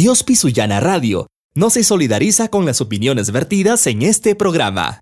Dios Pisuyana Radio no se solidariza con las opiniones vertidas en este programa.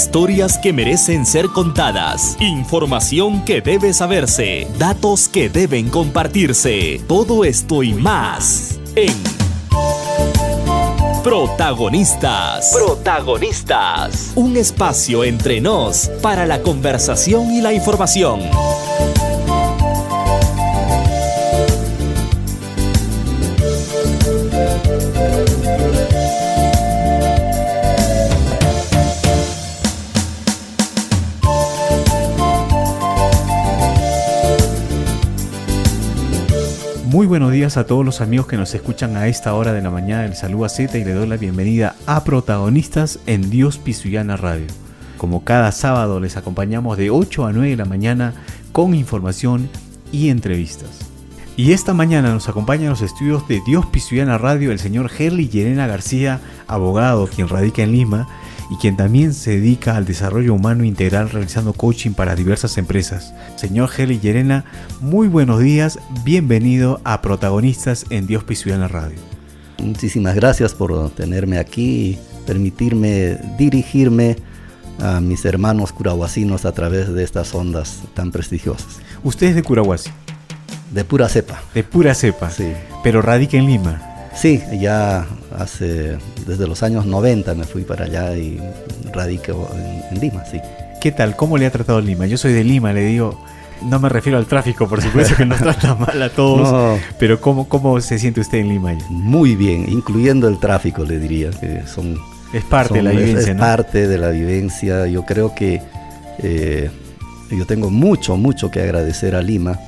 Historias que merecen ser contadas. Información que debe saberse. Datos que deben compartirse. Todo esto y más en Protagonistas. Protagonistas. Un espacio entre nos para la conversación y la información. Muy buenos días a todos los amigos que nos escuchan a esta hora de la mañana. El saludo a Z y le doy la bienvenida a Protagonistas en Dios Pisuyana Radio. Como cada sábado les acompañamos de 8 a 9 de la mañana con información y entrevistas. Y esta mañana nos acompaña en los estudios de Dios Pisuyana Radio el señor Herli Yerena García, abogado quien radica en Lima y quien también se dedica al desarrollo humano integral realizando coaching para diversas empresas. Señor Heli Yerena, muy buenos días, bienvenido a Protagonistas en Dios Pisuyana Radio. Muchísimas gracias por tenerme aquí y permitirme dirigirme a mis hermanos curahuasinos a través de estas ondas tan prestigiosas. ¿Usted es de Curahuasi? De pura cepa. De pura cepa. Sí. Pero radica en Lima. Sí, ya hace, desde los años 90 me fui para allá y radico en, Lima, sí. ¿Qué tal? ¿Cómo le ha tratado Lima? Yo soy de Lima, le digo, no me refiero al tráfico, por supuesto que nos trata mal a todos, pero ¿cómo, ¿cómo se siente usted en Lima? Muy bien, incluyendo el tráfico, le diría, que son... Es parte de la vivencia, es, parte de la vivencia. Yo creo que eh, yo tengo mucho, mucho que agradecer a Lima,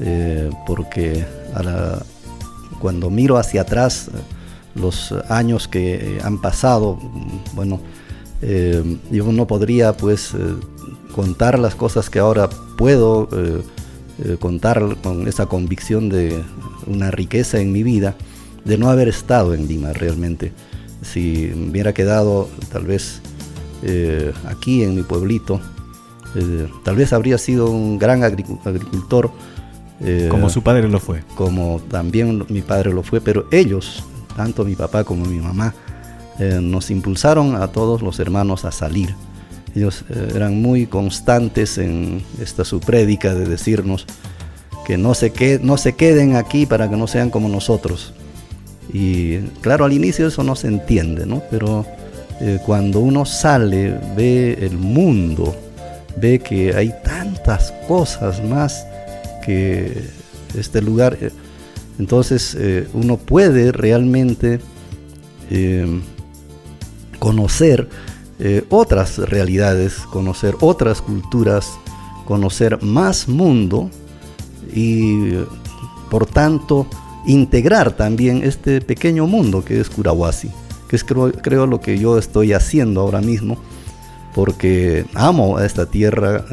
eh, porque a la, cuando miro hacia atrás los años que han pasado, bueno, eh, yo no podría pues eh, contar las cosas que ahora puedo eh, contar con esa convicción de una riqueza en mi vida de no haber estado en Lima realmente. Si me hubiera quedado tal vez aquí en mi pueblito, tal vez habría sido un gran agricultor, como su padre lo fue. Como también mi padre lo fue, pero ellos, tanto mi papá como mi mamá, eh, nos impulsaron a todos los hermanos a salir. Ellos eh, eran muy constantes en esta su prédica de decirnos que no se, que, no se queden aquí para que no sean como nosotros. Y claro, al inicio eso no se entiende, ¿no? Pero eh, cuando uno sale, ve el mundo, ve que hay tantas cosas más que este lugar. Eh, entonces eh, uno puede realmente eh, conocer otras realidades, conocer otras culturas, conocer más mundo y por tanto integrar también este pequeño mundo que es Curahuasi, que es creo, creo lo que yo estoy haciendo ahora mismo, porque amo a esta tierra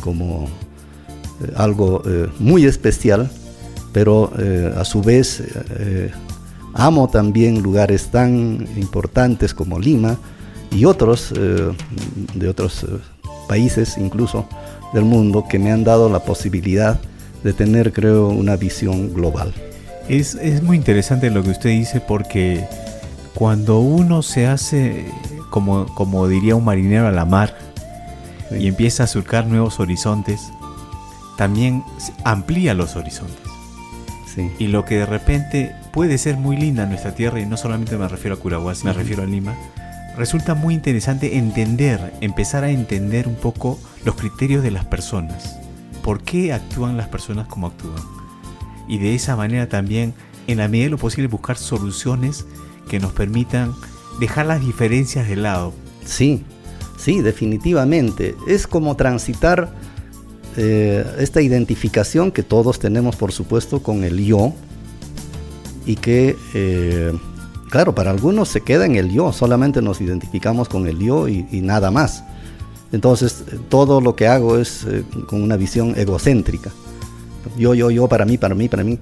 como algo eh, muy especial, pero eh, a su vez amo también lugares tan importantes como Lima y otros de otros países incluso del mundo que me han dado la posibilidad de tener creo una visión global. Es, es muy interesante lo que usted dice porque cuando uno se hace, como, como diría un marinero a la mar, y empieza a surcar nuevos horizontes, también amplía los horizontes. Y lo que de repente puede ser muy linda nuestra tierra, y no solamente me refiero a Curahuasi, me refiero a Lima, resulta muy interesante entender, empezar a entender un poco los criterios de las personas. ¿Por qué actúan las personas como actúan? Y de esa manera también, en la medida de lo posible, buscar soluciones que nos permitan dejar las diferencias de lado. Sí, sí, definitivamente. Es como transitar eh, esta identificación que todos tenemos, por supuesto, con el yo, y que, eh, claro, para algunos se queda en el yo, solamente nos identificamos con el yo y, nada más. Entonces, todo lo que hago es eh, con una visión egocéntrica. Yo, yo, yo, para mí, para mí, para mí.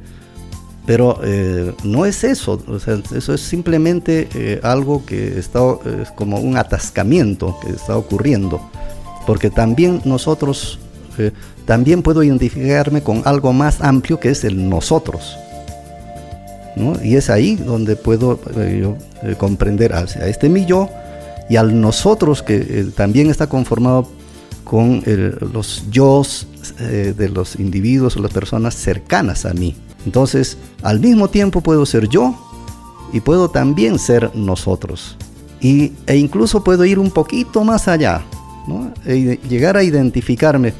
Pero eh, no es eso, eso es simplemente eh, algo que está es como un atascamiento que está ocurriendo, porque también nosotros, también puedo identificarme con algo más amplio que es el nosotros. Y es ahí donde puedo yo, comprender a, este mi yo, y al nosotros que eh, también está conformado con los yo eh, de los individuos o las personas cercanas a mí. Entonces, al mismo tiempo puedo ser yo y puedo también ser nosotros. Y, e incluso puedo ir un poquito más allá, e llegar a identificarme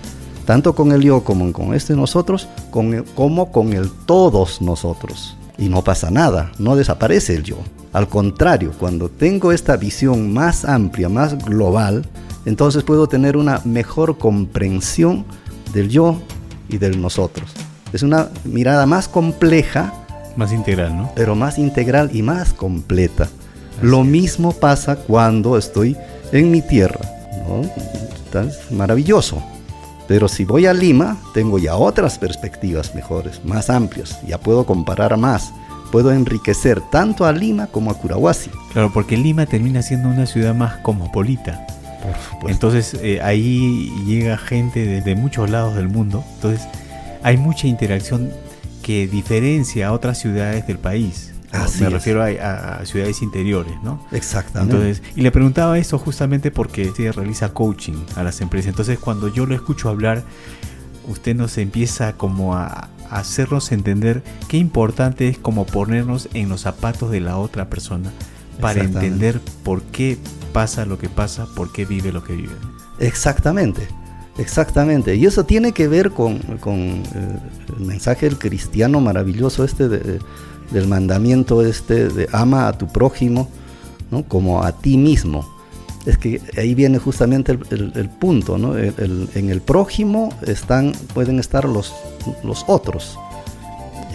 tanto con el yo como con este nosotros, con como con el todos nosotros. Y no pasa nada, no desaparece el yo. Al contrario, cuando tengo esta visión más amplia, más global, entonces puedo tener una mejor comprensión del yo y del nosotros. Es una mirada más compleja. Más integral, ¿no? Pero más integral y más completa. Lo mismo pasa cuando estoy en mi tierra. Es maravilloso. Pero si voy a Lima, tengo ya otras perspectivas mejores, más amplias. Ya puedo comparar más puedo enriquecer tanto a Lima como a Curahuasi. Claro, porque Lima termina siendo una ciudad más cosmopolita. Entonces eh, ahí llega gente desde muchos lados del mundo. Entonces hay mucha interacción que diferencia a otras ciudades del país. Me refiero a, ciudades interiores, ¿no? Exactamente. Entonces, y le preguntaba esto justamente porque se realiza coaching a las empresas. Entonces, cuando yo lo escucho hablar, usted nos empieza como a, hacernos entender qué importante es como ponernos en los zapatos de la otra persona para entender por qué pasa lo que pasa, por qué vive lo que vive. Exactamente, exactamente. Y eso tiene que ver con, eh, el mensaje del cristiano maravilloso este del mandamiento este de ama a tu prójimo ¿no? como a ti mismo es que ahí viene justamente el, punto, ¿no? en el prójimo están, pueden estar los, los otros.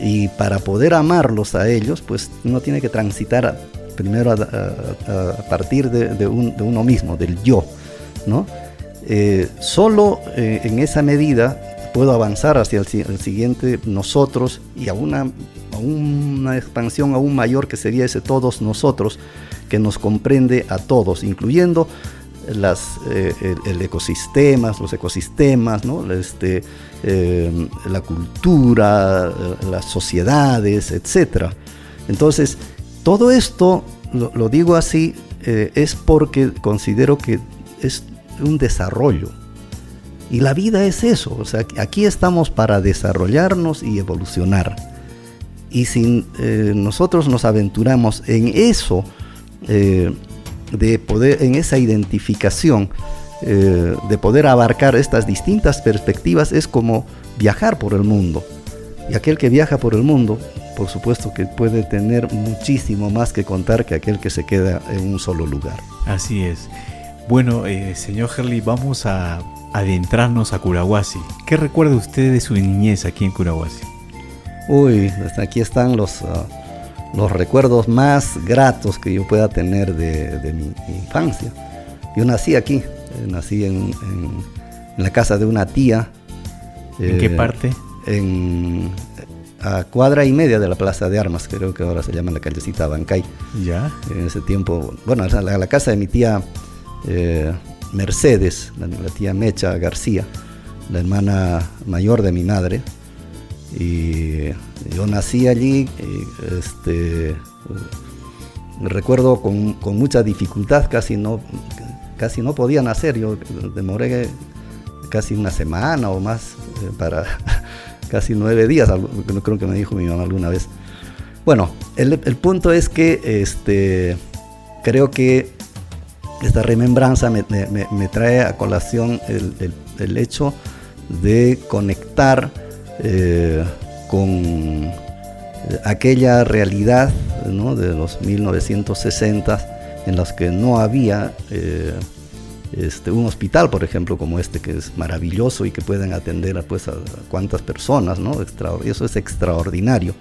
Y para poder amarlos a ellos, pues uno tiene que transitar primero a, partir de, uno mismo, del yo, ¿no? Eh, solo eh, en esa medida puedo avanzar hacia el, siguiente nosotros y a una, a una expansión aún mayor que sería ese todos nosotros, que nos comprende a todos, incluyendo las, eh, el, ecosistema, los ecosistemas, este, eh, la cultura, las sociedades, etc. Entonces, todo esto, lo, digo así, eh, es porque considero que es un desarrollo. Y la vida es eso, o sea, aquí estamos para desarrollarnos y evolucionar. Y si nosotros nos aventuramos en eso, eh, de poder, en esa identificación, eh, de poder abarcar estas distintas perspectivas, es como viajar por el mundo. Y aquel que viaja por el mundo, por supuesto que puede tener muchísimo más que contar que aquel que se queda en un solo lugar. Así es. Bueno, eh, señor Herley, vamos a adentrarnos a Curahuasi. ¿Qué recuerda usted de su niñez aquí en Curahuasi? Uy, aquí están los, ah, los recuerdos más gratos que yo pueda tener de, mi, infancia. Yo nací aquí, eh, nací en, la casa de una tía. ¿En qué eh, parte? En a cuadra y media de la Plaza de Armas, creo que ahora se llama la callecita Bancay. Ya. En ese tiempo, bueno, la, la casa de mi tía eh, Mercedes, la, tía Mecha García, la hermana mayor de mi madre. Y yo nací allí, este, recuerdo con, mucha dificultad, casi no, casi no podía nacer, yo demoré casi una semana o más eh, para casi nueve días, creo que me dijo mi mamá alguna vez. Bueno, el, punto es que este, creo que esta remembranza me, trae a colación el, hecho de conectar eh, con eh, aquella realidad de los 1960 en las que no había eh, este, un hospital, por ejemplo, como este, que es maravilloso y que pueden atender a, pues, a, cuantas personas, ¿no? eso es extraordinario.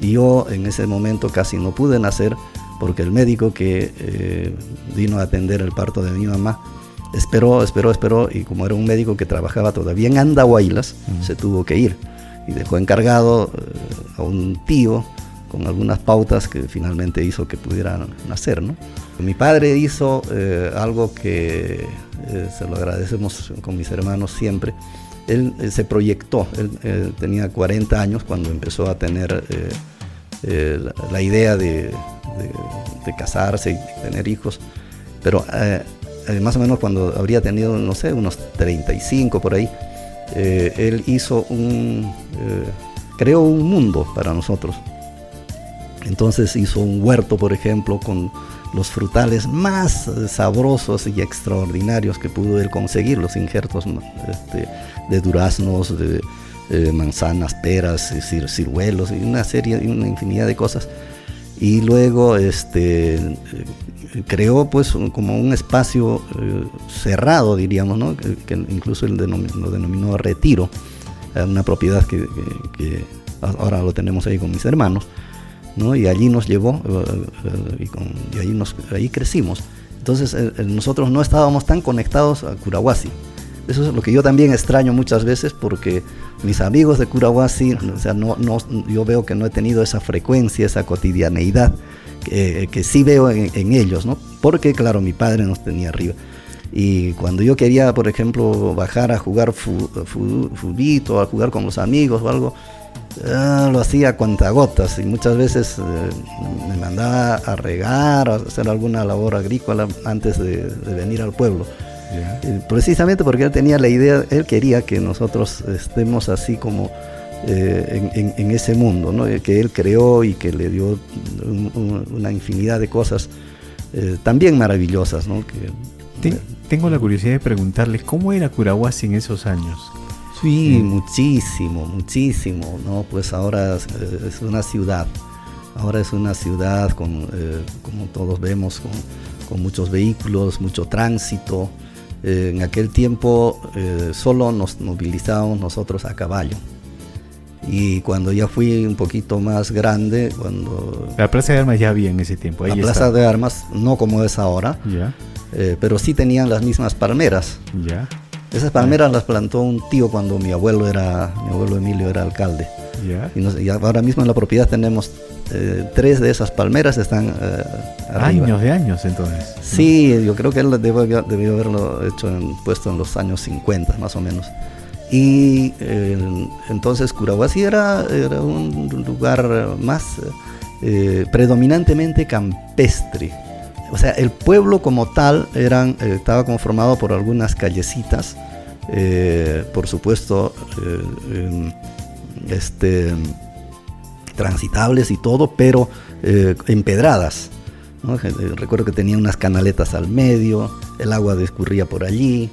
Y yo en ese momento casi no pude nacer porque el médico que eh, vino a atender el parto de mi mamá esperó, esperó, esperó, y como era un médico que trabajaba todavía en Andahuaylas, se tuvo que ir. Y dejó encargado eh, a un tío con algunas pautas que finalmente hizo que pudiera nacer. ¿no? Mi padre hizo eh, algo que se lo agradecemos con mis hermanos siempre. Él se proyectó, él tenía 40 años cuando empezó a tener la, idea de, de, casarse y tener hijos, pero eh, más o menos cuando habría tenido, no sé, unos 35 por ahí, eh, él hizo un, eh, creó un mundo para nosotros. Entonces hizo un huerto, por ejemplo, con los frutales más sabrosos y extraordinarios que pudo él conseguir, los injertos este, de duraznos, de manzanas, peras, ciruelos y una serie, una infinidad de cosas. Y luego este, creó pues como un espacio eh, cerrado, diríamos, ¿no? que, incluso él lo denominó retiro, una propiedad que, ahora lo tenemos ahí con mis hermanos, ¿no? y allí nos llevó eh, eh, y, allí, nos, ahí crecimos. Entonces nosotros no estábamos tan conectados a Curahuasi. Eso es lo que yo también extraño muchas veces porque mis amigos de Curahuasi, o sea, no, no, yo veo que no he tenido esa frecuencia, esa cotidianeidad que, sí veo en, ellos, ¿no? Porque, claro, mi padre nos tenía arriba. Y cuando yo quería, por ejemplo, bajar a jugar fubito, a jugar con los amigos o algo, ah, lo hacía a cuentagotas y muchas veces eh, me mandaba a regar, a hacer alguna labor agrícola antes de, venir al pueblo. Precisamente porque él tenía la idea, él quería que nosotros estemos así como eh, en, ese mundo ¿no? que él creó y que le dio una infinidad de cosas eh, también maravillosas. ¿no? Que, tengo la curiosidad de preguntarles cómo era Curahuasi en esos años. Sí, muchísimo, muchísimo, ¿no? Pues ahora es, una ciudad, ahora es una ciudad con, eh, como todos vemos, con, con, muchos vehículos, mucho tránsito. En aquel tiempo solo nos movilizábamos nosotros a caballo. Y cuando ya fui un poquito más grande, cuando... La Plaza de Armas ya había en ese tiempo. la Plaza de Armas, no como es ahora. Eh, pero sí tenían las mismas palmeras. Ya. Esas palmeras las plantó un tío cuando mi abuelo era, mi abuelo Emilio era alcalde. Y, ahora mismo en la propiedad tenemos eh, tres de esas palmeras están eh, Años de años entonces. Sí, yo creo que él debió, debió haberlo hecho en, puesto en los años 50 más o menos. Y eh, entonces Curahuasi era, era, un lugar más eh, predominantemente campestre. O sea, el pueblo como tal eran, eh, estaba conformado por algunas callecitas, por supuesto, este, transitables y todo, pero empedradas. Recuerdo que tenía unas canaletas al medio, el agua discurría por allí,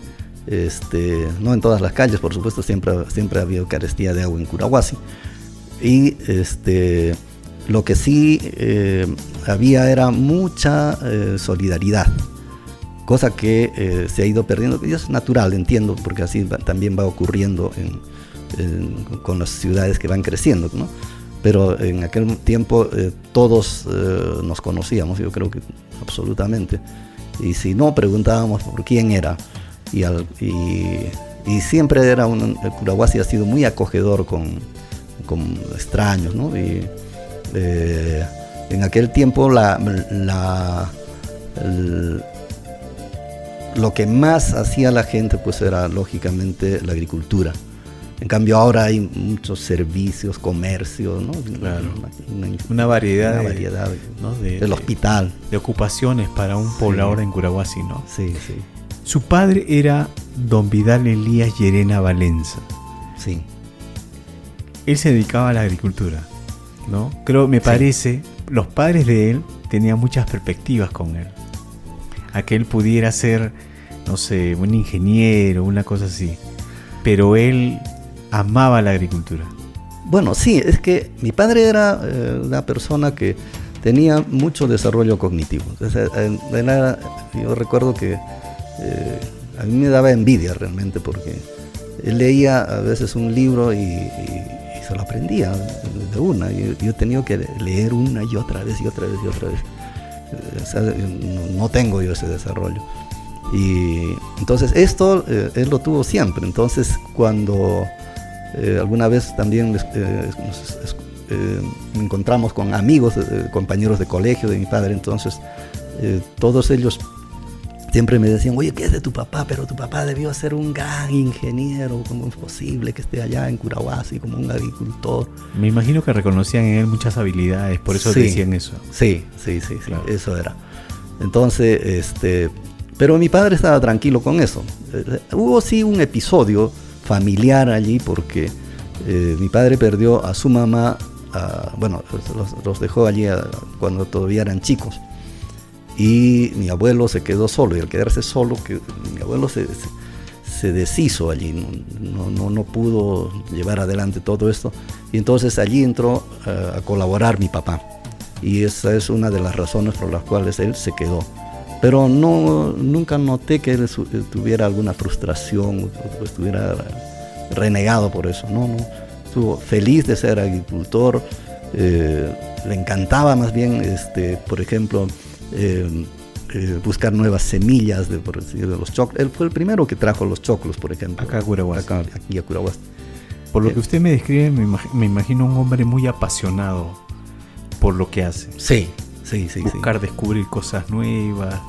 este, no en todas las calles, por supuesto, siempre, siempre ha carestía de agua en Curahuasi. Y este, lo que sí eh, había era mucha eh, solidaridad, cosa que eh, se ha ido perdiendo, y es natural, entiendo, porque así también va ocurriendo con las ciudades que van creciendo. Pero en aquel tiempo todos nos conocíamos, yo creo que absolutamente. Y si no, preguntábamos por quién era y, siempre era un, el Curahuasi ha sido muy acogedor con, extraños, ¿no? Y, eh, en aquel tiempo lo que más hacía la gente pues era lógicamente la agricultura. En cambio ahora hay muchos servicios, comercios, ¿no? Una, variedad, variedad de, del hospital. De ocupaciones para un poblador en Curahuasi, ¿no? Sí, sí. Su padre era don Vidal Elías Llerena Valenza. Sí. Él se dedicaba a la agricultura, ¿no? Creo, me parece, los padres de él tenían muchas perspectivas con él. A que él pudiera ser, no sé, un ingeniero, una cosa así. Pero él amaba la agricultura. Bueno, sí, es que mi padre era eh, una persona que tenía mucho desarrollo cognitivo. yo recuerdo que eh, a mí me daba envidia realmente porque él leía a veces un libro y, se lo aprendía de una. Yo, yo, he tenido que leer una y otra vez y otra vez y otra vez. Eh, no, tengo yo ese desarrollo. Y entonces esto eh, él lo tuvo siempre. Entonces cuando eh, alguna vez también eh, nos encontramos con amigos, compañeros de colegio de mi padre, entonces todos ellos siempre me decían, oye, ¿qué es de tu papá? Pero tu papá debió ser un gran ingeniero, ¿cómo es posible que esté allá en Curahuasi como un agricultor? Me imagino que reconocían en él muchas habilidades, por eso decían eso. Sí, sí, sí, sí eso era. Entonces, este, pero mi padre estaba tranquilo con eso. Eh, hubo sí un episodio familiar allí porque eh, mi padre perdió a su mamá, bueno, los, dejó allí cuando todavía eran chicos. Y mi abuelo se quedó solo y al quedarse solo que mi abuelo se, se, deshizo allí no, no, no, pudo llevar adelante todo esto. Y entonces allí entró eh, a colaborar mi papá. Y esa es una de las razones por las cuales él se quedó pero no nunca noté que él tuviera alguna frustración o estuviera renegado por eso no no estuvo feliz de ser agricultor eh, le encantaba más bien este por ejemplo eh, eh, buscar nuevas semillas de, por decir, de los choclos. Él fue el primero que trajo los choclos, por ejemplo. Acá a Curahuas. aquí a Curahuas. Por lo que usted me describe, me, imagino un hombre muy apasionado por lo que hace. Sí, sí, sí. Buscar descubrir cosas nuevas,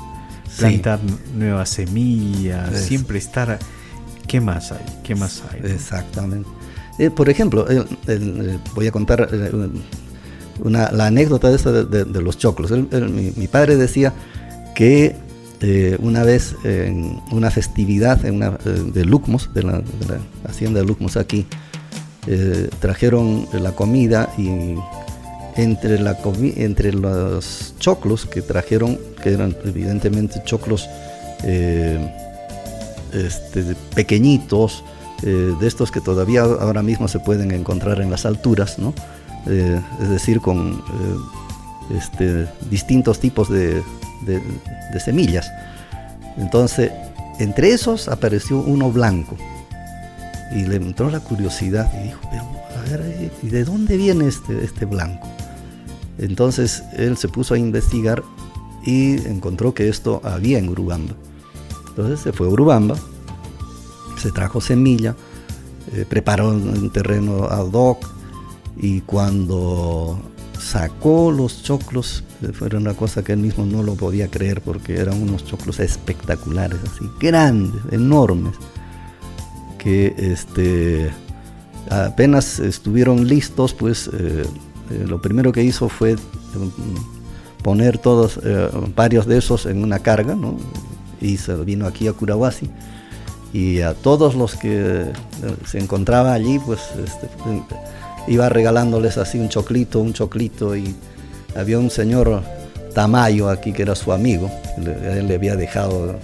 plantar nuevas semillas, siempre estar... ¿Qué más hay? ¿Qué más hay? Exactamente. Eh, por ejemplo, voy a contar la anécdota de, de, los choclos. mi, padre decía que eh, una vez en una festividad en una, eh, de Lucmos, de la, hacienda de Lucmos aquí, eh, trajeron la comida y entre, la entre los choclos que trajeron, que eran evidentemente choclos este, pequeñitos, de estos que todavía ahora mismo se pueden encontrar en las alturas, ¿no? Eh, es decir, con eh, este, distintos tipos de, semillas. Entonces, entre esos apareció uno blanco y le entró la curiosidad y dijo, pero a ver, ¿y de dónde viene este, este blanco? Entonces él se puso a investigar y encontró que esto había en Urubamba. Entonces se fue a Urubamba, se trajo semilla, eh, preparó un terreno ad hoc, y cuando sacó los choclos, eh, fue una cosa que él mismo no lo podía creer porque eran unos choclos espectaculares, así grandes, enormes, que este, apenas estuvieron listos, pues eh, eh, lo primero que hizo fue poner todos, varios de esos en una carga, y se vino aquí a Curahuasi. Y a todos los que se encontraba allí, pues este, iba regalándoles así un choclito, un choclito. Y había un señor Tamayo aquí que era su amigo, él le había dejado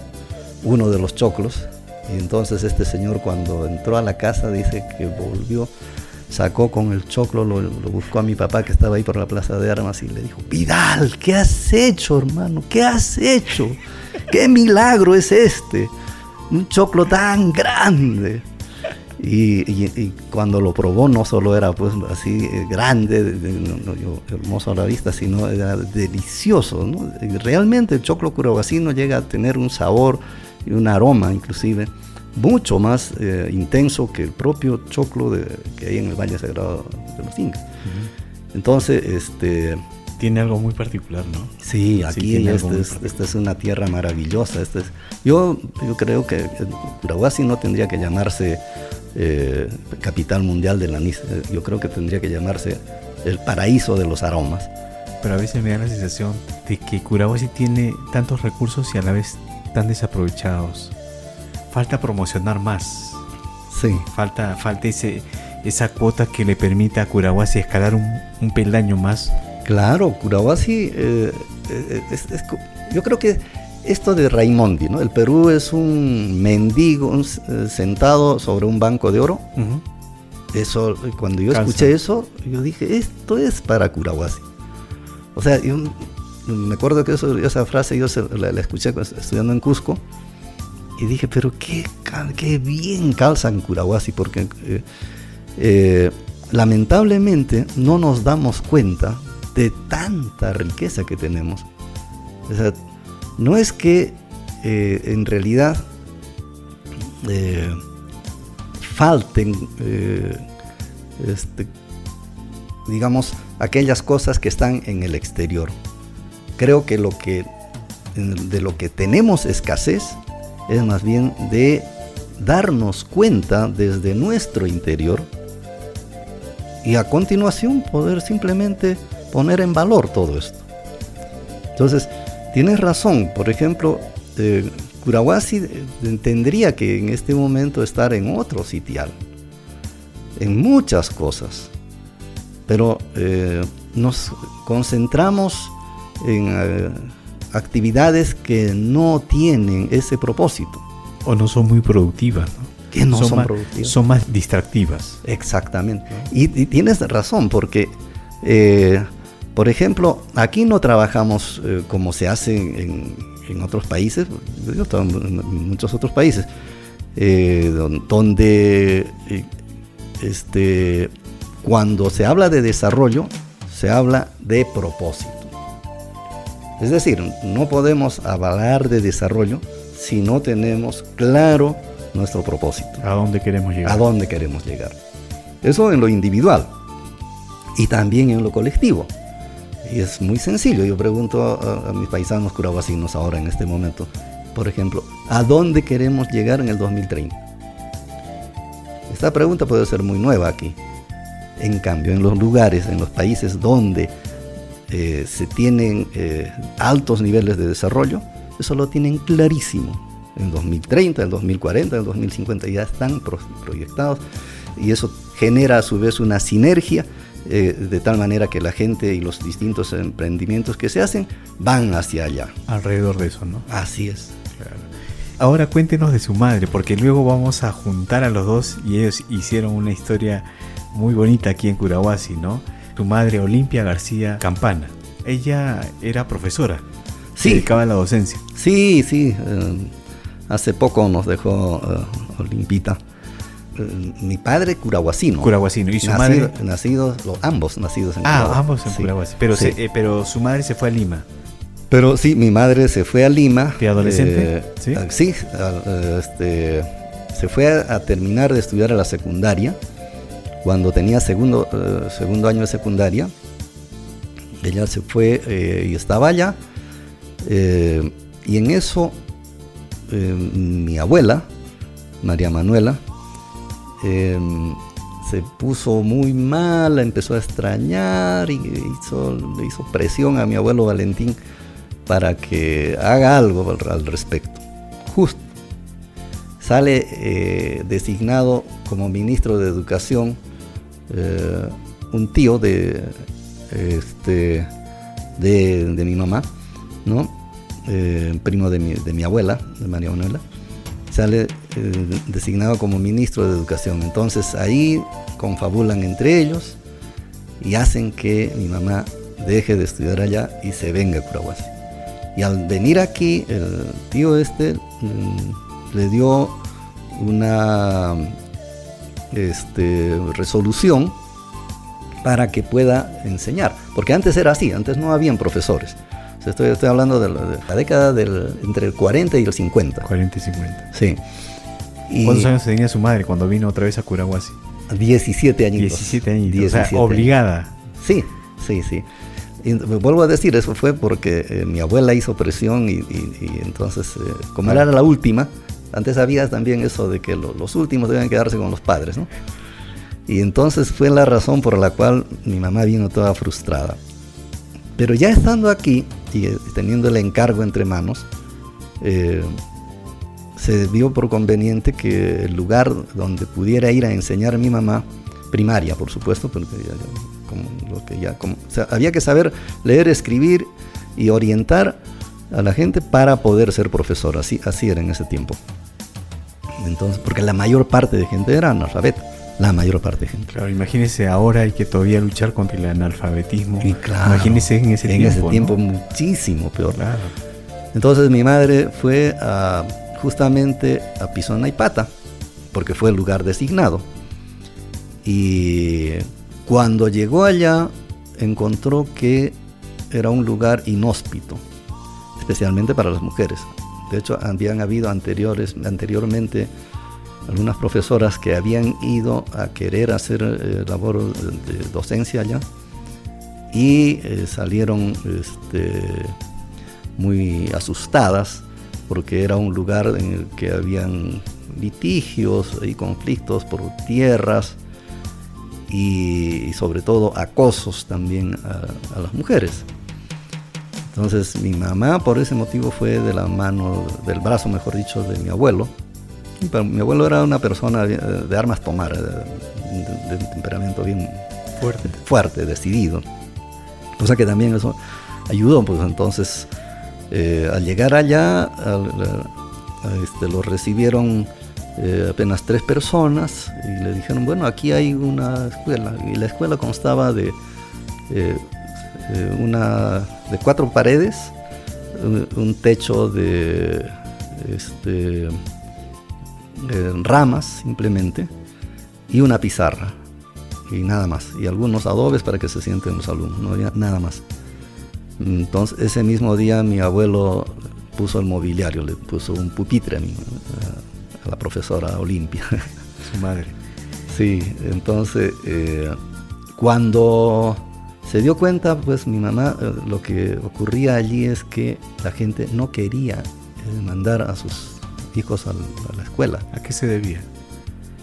uno de los choclos. Y entonces este señor cuando entró a la casa dice que volvió, sacó con el choclo, lo, buscó a mi papá que estaba ahí por la plaza de armas y le dijo, Vidal, ¿qué has hecho hermano? ¿Qué has hecho? ¿Qué milagro es este? Un choclo tan grande. Y, cuando lo probó no solo era pues así eh, grande, hermoso a la vista, sino era delicioso. realmente el choclo curahuasino llega a tener un sabor y un aroma inclusive mucho más eh, intenso que el propio choclo de, que hay en el Valle Sagrado de los Incas. Entonces, este, tiene algo muy particular, ¿no? Sí, aquí este esta es, una tierra maravillosa. Este es, yo, yo creo que Curahuasi no tendría que llamarse eh, capital mundial del anís. Eh, yo creo que tendría que llamarse el paraíso de los aromas. Pero a veces me da la sensación de que Curahuasi tiene tantos recursos y a la vez tan desaprovechados. Falta promocionar más. Sí. Falta, falta ese, esa cuota que le permita a Curahuasi escalar un, peldaño más. Claro, Curahuasi, eh, yo creo que esto de Raimondi, ¿no? El Perú es un mendigo eh, sentado sobre un banco de oro. Eso, cuando yo escuché eso, yo dije, esto es para Curahuasi. O sea, yo me acuerdo que esa frase yo la, escuché estudiando en Cusco y dije, pero qué, qué bien calza en Curahuasi, porque eh, eh, lamentablemente no nos damos cuenta de tanta riqueza que tenemos. No es que eh, en realidad falten, este, digamos, aquellas cosas que están en el exterior. Creo que, lo que de lo que tenemos escasez es más bien de darnos cuenta desde nuestro interior y a continuación poder simplemente poner en valor todo esto. Entonces, tienes razón, por ejemplo, eh, Curahuasi tendría que en este momento estar en otro sitial, en muchas cosas, pero eh, nos concentramos en eh, actividades que no tienen ese propósito. O no son muy productivas, ¿no? Que no son, más, productivas. Son más distractivas. Exactamente. Y, y, tienes razón, porque, eh, por ejemplo, aquí no trabajamos eh, como se hace en, en, otros países, yo estaba en muchos otros países, eh, donde este, cuando se habla de desarrollo, se habla de propósito. Es decir, no podemos hablar de desarrollo si no tenemos claro nuestro propósito. ¿A dónde queremos llegar? A dónde queremos llegar. Eso en lo individual y también en lo colectivo. Y es muy sencillo. Yo pregunto a, a mis paisanos curahuasinos ahora en este momento, por ejemplo, ¿a dónde queremos llegar en el 2030? Esta pregunta puede ser muy nueva aquí. En cambio, en los lugares, en los países donde eh, se tienen eh, altos niveles de desarrollo, eso lo tienen clarísimo. En 2030, en 2040, en 2050 ya están pro proyectados y eso genera a su vez una sinergia eh, de tal manera que la gente y los distintos emprendimientos que se hacen van hacia allá. Alrededor de eso, ¿no? Así es. Claro. Ahora cuéntenos de su madre, porque luego vamos a juntar a los dos y ellos hicieron una historia muy bonita aquí en Curahuasi, ¿no? Su madre Olimpia García Campana. Ella era profesora. Sí. Se dedicaba a la docencia. Sí, sí. Eh, hace poco nos dejó uh, Olimpita. Uh, mi padre curahuasino. Curahuasino. ¿Y su nacido, madre? Nacidos, los, ambos nacidos en Ah, ambos en sí. Pero, Sí. se, eh, pero su madre se fue a Lima. Pero sí, mi madre se fue a Lima. ¿De adolescente? eh, ¿Sí? ah, sí, este, se fue a, a terminar de estudiar a la secundaria. Cuando tenía segundo, eh, segundo año de secundaria, ella se fue eh, y estaba allá. eh, y en eso, mi abuela, María Manuela, se puso muy mal, empezó a extrañar y hizo, hizo presión a mi abuelo Valentín para que haga algo al, respecto. Justo sale designado como ministro de Educación eh, un tío de, este, de, mi mamá, ¿no? Eh, primo de mi, de mi abuela, de María Manuela sale eh, designado como ministro de Educación. Entonces ahí confabulan entre ellos y hacen que mi mamá deje de estudiar allá y se venga a Curahuasi. Y al venir aquí, el tío este mm, le dio una este, resolución para que pueda enseñar. Porque antes era así, antes no habían profesores. O sea, estoy, estoy, hablando de la, de la década del, entre el 40 y el 50. 40 y 50. Sí. Y ¿Cuántos años tenía su madre cuando vino otra vez a Curahuasi? 17 años. 17 años. 17 o sea, obligada. Sí, sí, sí. Y vuelvo a decir, eso fue porque eh, mi abuela hizo presión y, y, y entonces, eh, como era la última, antes había también eso de que lo, los últimos deben quedarse con los padres, ¿no? Y entonces fue la razón por la cual mi mamá vino toda frustrada. Pero ya estando aquí y eh, teniendo el encargo entre manos, eh, se vio por conveniente que el lugar donde pudiera ir a enseñar a mi mamá, primaria por supuesto, porque ya, como lo que ya, como, o sea, había que saber leer, escribir y orientar a la gente para poder ser profesor, así, así era en ese tiempo. Entonces, porque la mayor parte de gente era analfabeta la mayor parte de gente. Claro, imagínese ahora hay que todavía luchar contra el analfabetismo. Y claro, imagínese en ese en tiempo. ese tiempo muchísimo peor. Claro. Entonces mi madre fue a, justamente a Pisonaipata, porque fue el lugar designado. Y cuando llegó allá, encontró que era un lugar inhóspito, especialmente para las mujeres. De hecho habían habido anteriores, anteriormente algunas profesoras que habían ido a querer hacer eh, labor de docencia allá y eh, salieron este, muy asustadas porque era un lugar en el que habían litigios y conflictos por tierras y, sobre todo acosos también a, las mujeres. Entonces mi mamá por ese motivo fue de la mano, del brazo mejor dicho, de mi abuelo. mi abuelo era una persona de, armas tomar, de, temperamento bien fuerte. fuerte, decidido. Cosa que también eso ayudó, pues entonces eh, al llegar allá este, lo recibieron eh, apenas tres personas y le dijeron, bueno, aquí hay una escuela. Y la escuela constaba de, eh, eh, una, de cuatro paredes, un, techo de, este, ramas simplemente y una pizarra y nada más. Y algunos adobes para que se sienten los alumnos, no había nada más. Entonces ese mismo día mi abuelo puso el mobiliario, le puso un pupitre a mí la profesora Olimpia. Su madre. Sí, entonces eh, cuando se dio cuenta, pues mi mamá, eh, lo que ocurría allí es que la gente no quería eh, mandar a sus hijos a, la escuela. ¿A qué se debía?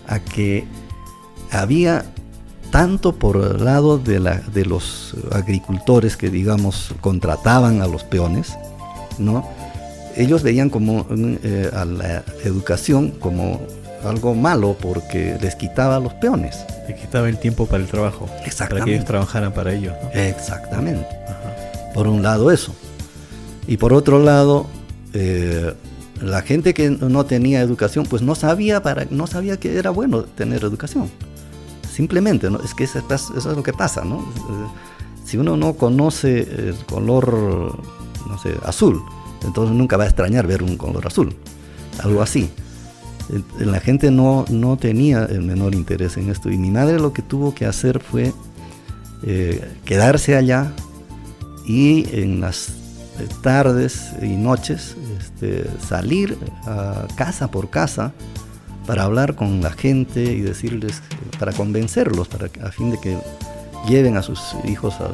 A que había tanto por el lado de, la, de los agricultores que digamos contrataban a los peones, ¿no? ellos veían como eh, a la educación como algo malo porque les quitaba los peones. Les quitaba el tiempo para el trabajo. Exactamente. Para que ellos trabajaran para ellos. Exactamente. Por un lado eso. Y por otro lado, eh, la gente que no tenía educación, pues no sabía, para, no sabía que era bueno tener educación. Simplemente, ¿no? es que eso, es lo que pasa. ¿no? Si uno no conoce el color, no sé, azul, entonces nunca va a extrañar ver un color azul, algo así. La gente no, no tenía el menor interés en esto y mi madre lo que tuvo que hacer fue eh, quedarse allá y en las tardes y noches este, salir a casa por casa para hablar con la gente y decirles, para convencerlos, para, a fin de que lleven a sus hijos a,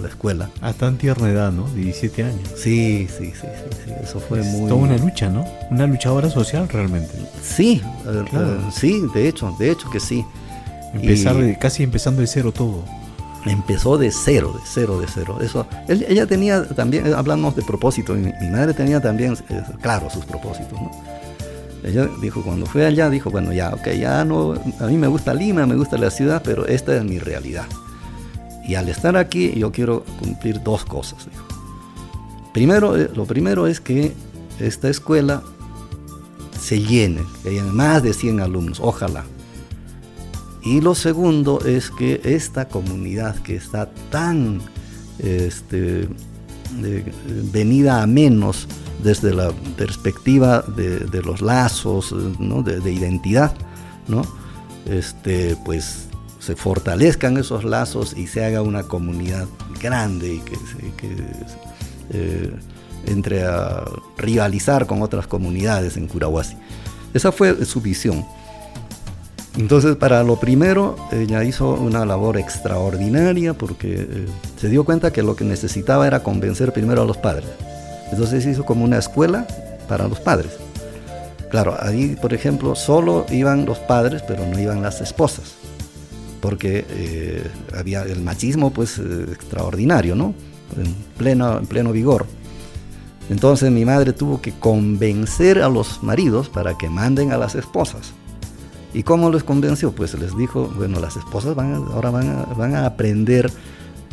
la escuela. A tan tierna edad, ¿no? 17 años. Sí, sí, sí, sí, eso fue muy... Toda una lucha, ¿no? Una luchadora social realmente. Sí, eh, eh, sí, de hecho, de hecho que sí. Empezar casi empezando de cero todo. Empezó de cero, de cero, de cero. Eso, ella tenía también, eh, hablamos de propósito, mi, mi madre tenía también, claro, sus propósitos, ¿no? Ella dijo, cuando fue allá, dijo, bueno, ya, ok, ya no, a mí me gusta Lima, me gusta la ciudad, pero esta es mi realidad. Y al estar aquí yo quiero cumplir dos cosas. Primero, eh, lo primero es que esta escuela se llene, que haya más de 100 alumnos, ojalá. Y lo segundo es que esta comunidad que está tan este, venida a menos desde la perspectiva de, los lazos, de, identidad, ¿no? este, pues se fortalezcan esos lazos y se haga una comunidad grande y que, eh, entre a rivalizar con otras comunidades en Curahuasi. Esa fue su visión. Entonces, para lo primero, ella hizo una labor extraordinaria porque eh, se dio cuenta que lo que necesitaba era convencer primero a los padres. Entonces hizo como una escuela para los padres. Claro, ahí, por ejemplo, solo iban los padres, pero no iban las esposas porque eh, había el machismo pues eh, extraordinario, ¿no? En pleno, en pleno vigor. Entonces mi madre tuvo que convencer a los maridos para que manden a las esposas. ¿Y cómo les convenció? Pues les dijo, bueno, las esposas van ahora van van a aprender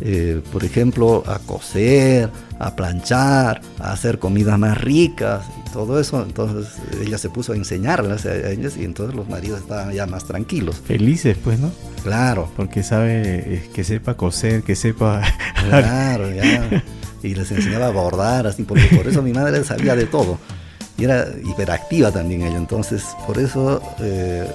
eh, por ejemplo, a coser, a planchar, a hacer comidas más ricas y todo eso. Entonces ella se puso a enseñarlas a ellas y entonces los maridos estaban ya más tranquilos. Felices, pues, ¿no? Claro. Porque sabe eh, que sepa coser, que sepa... Claro, ya. Y les enseñaba a bordar, así, porque por eso mi madre sabía de todo. Y era hiperactiva también ella. Entonces, por eso... Eh,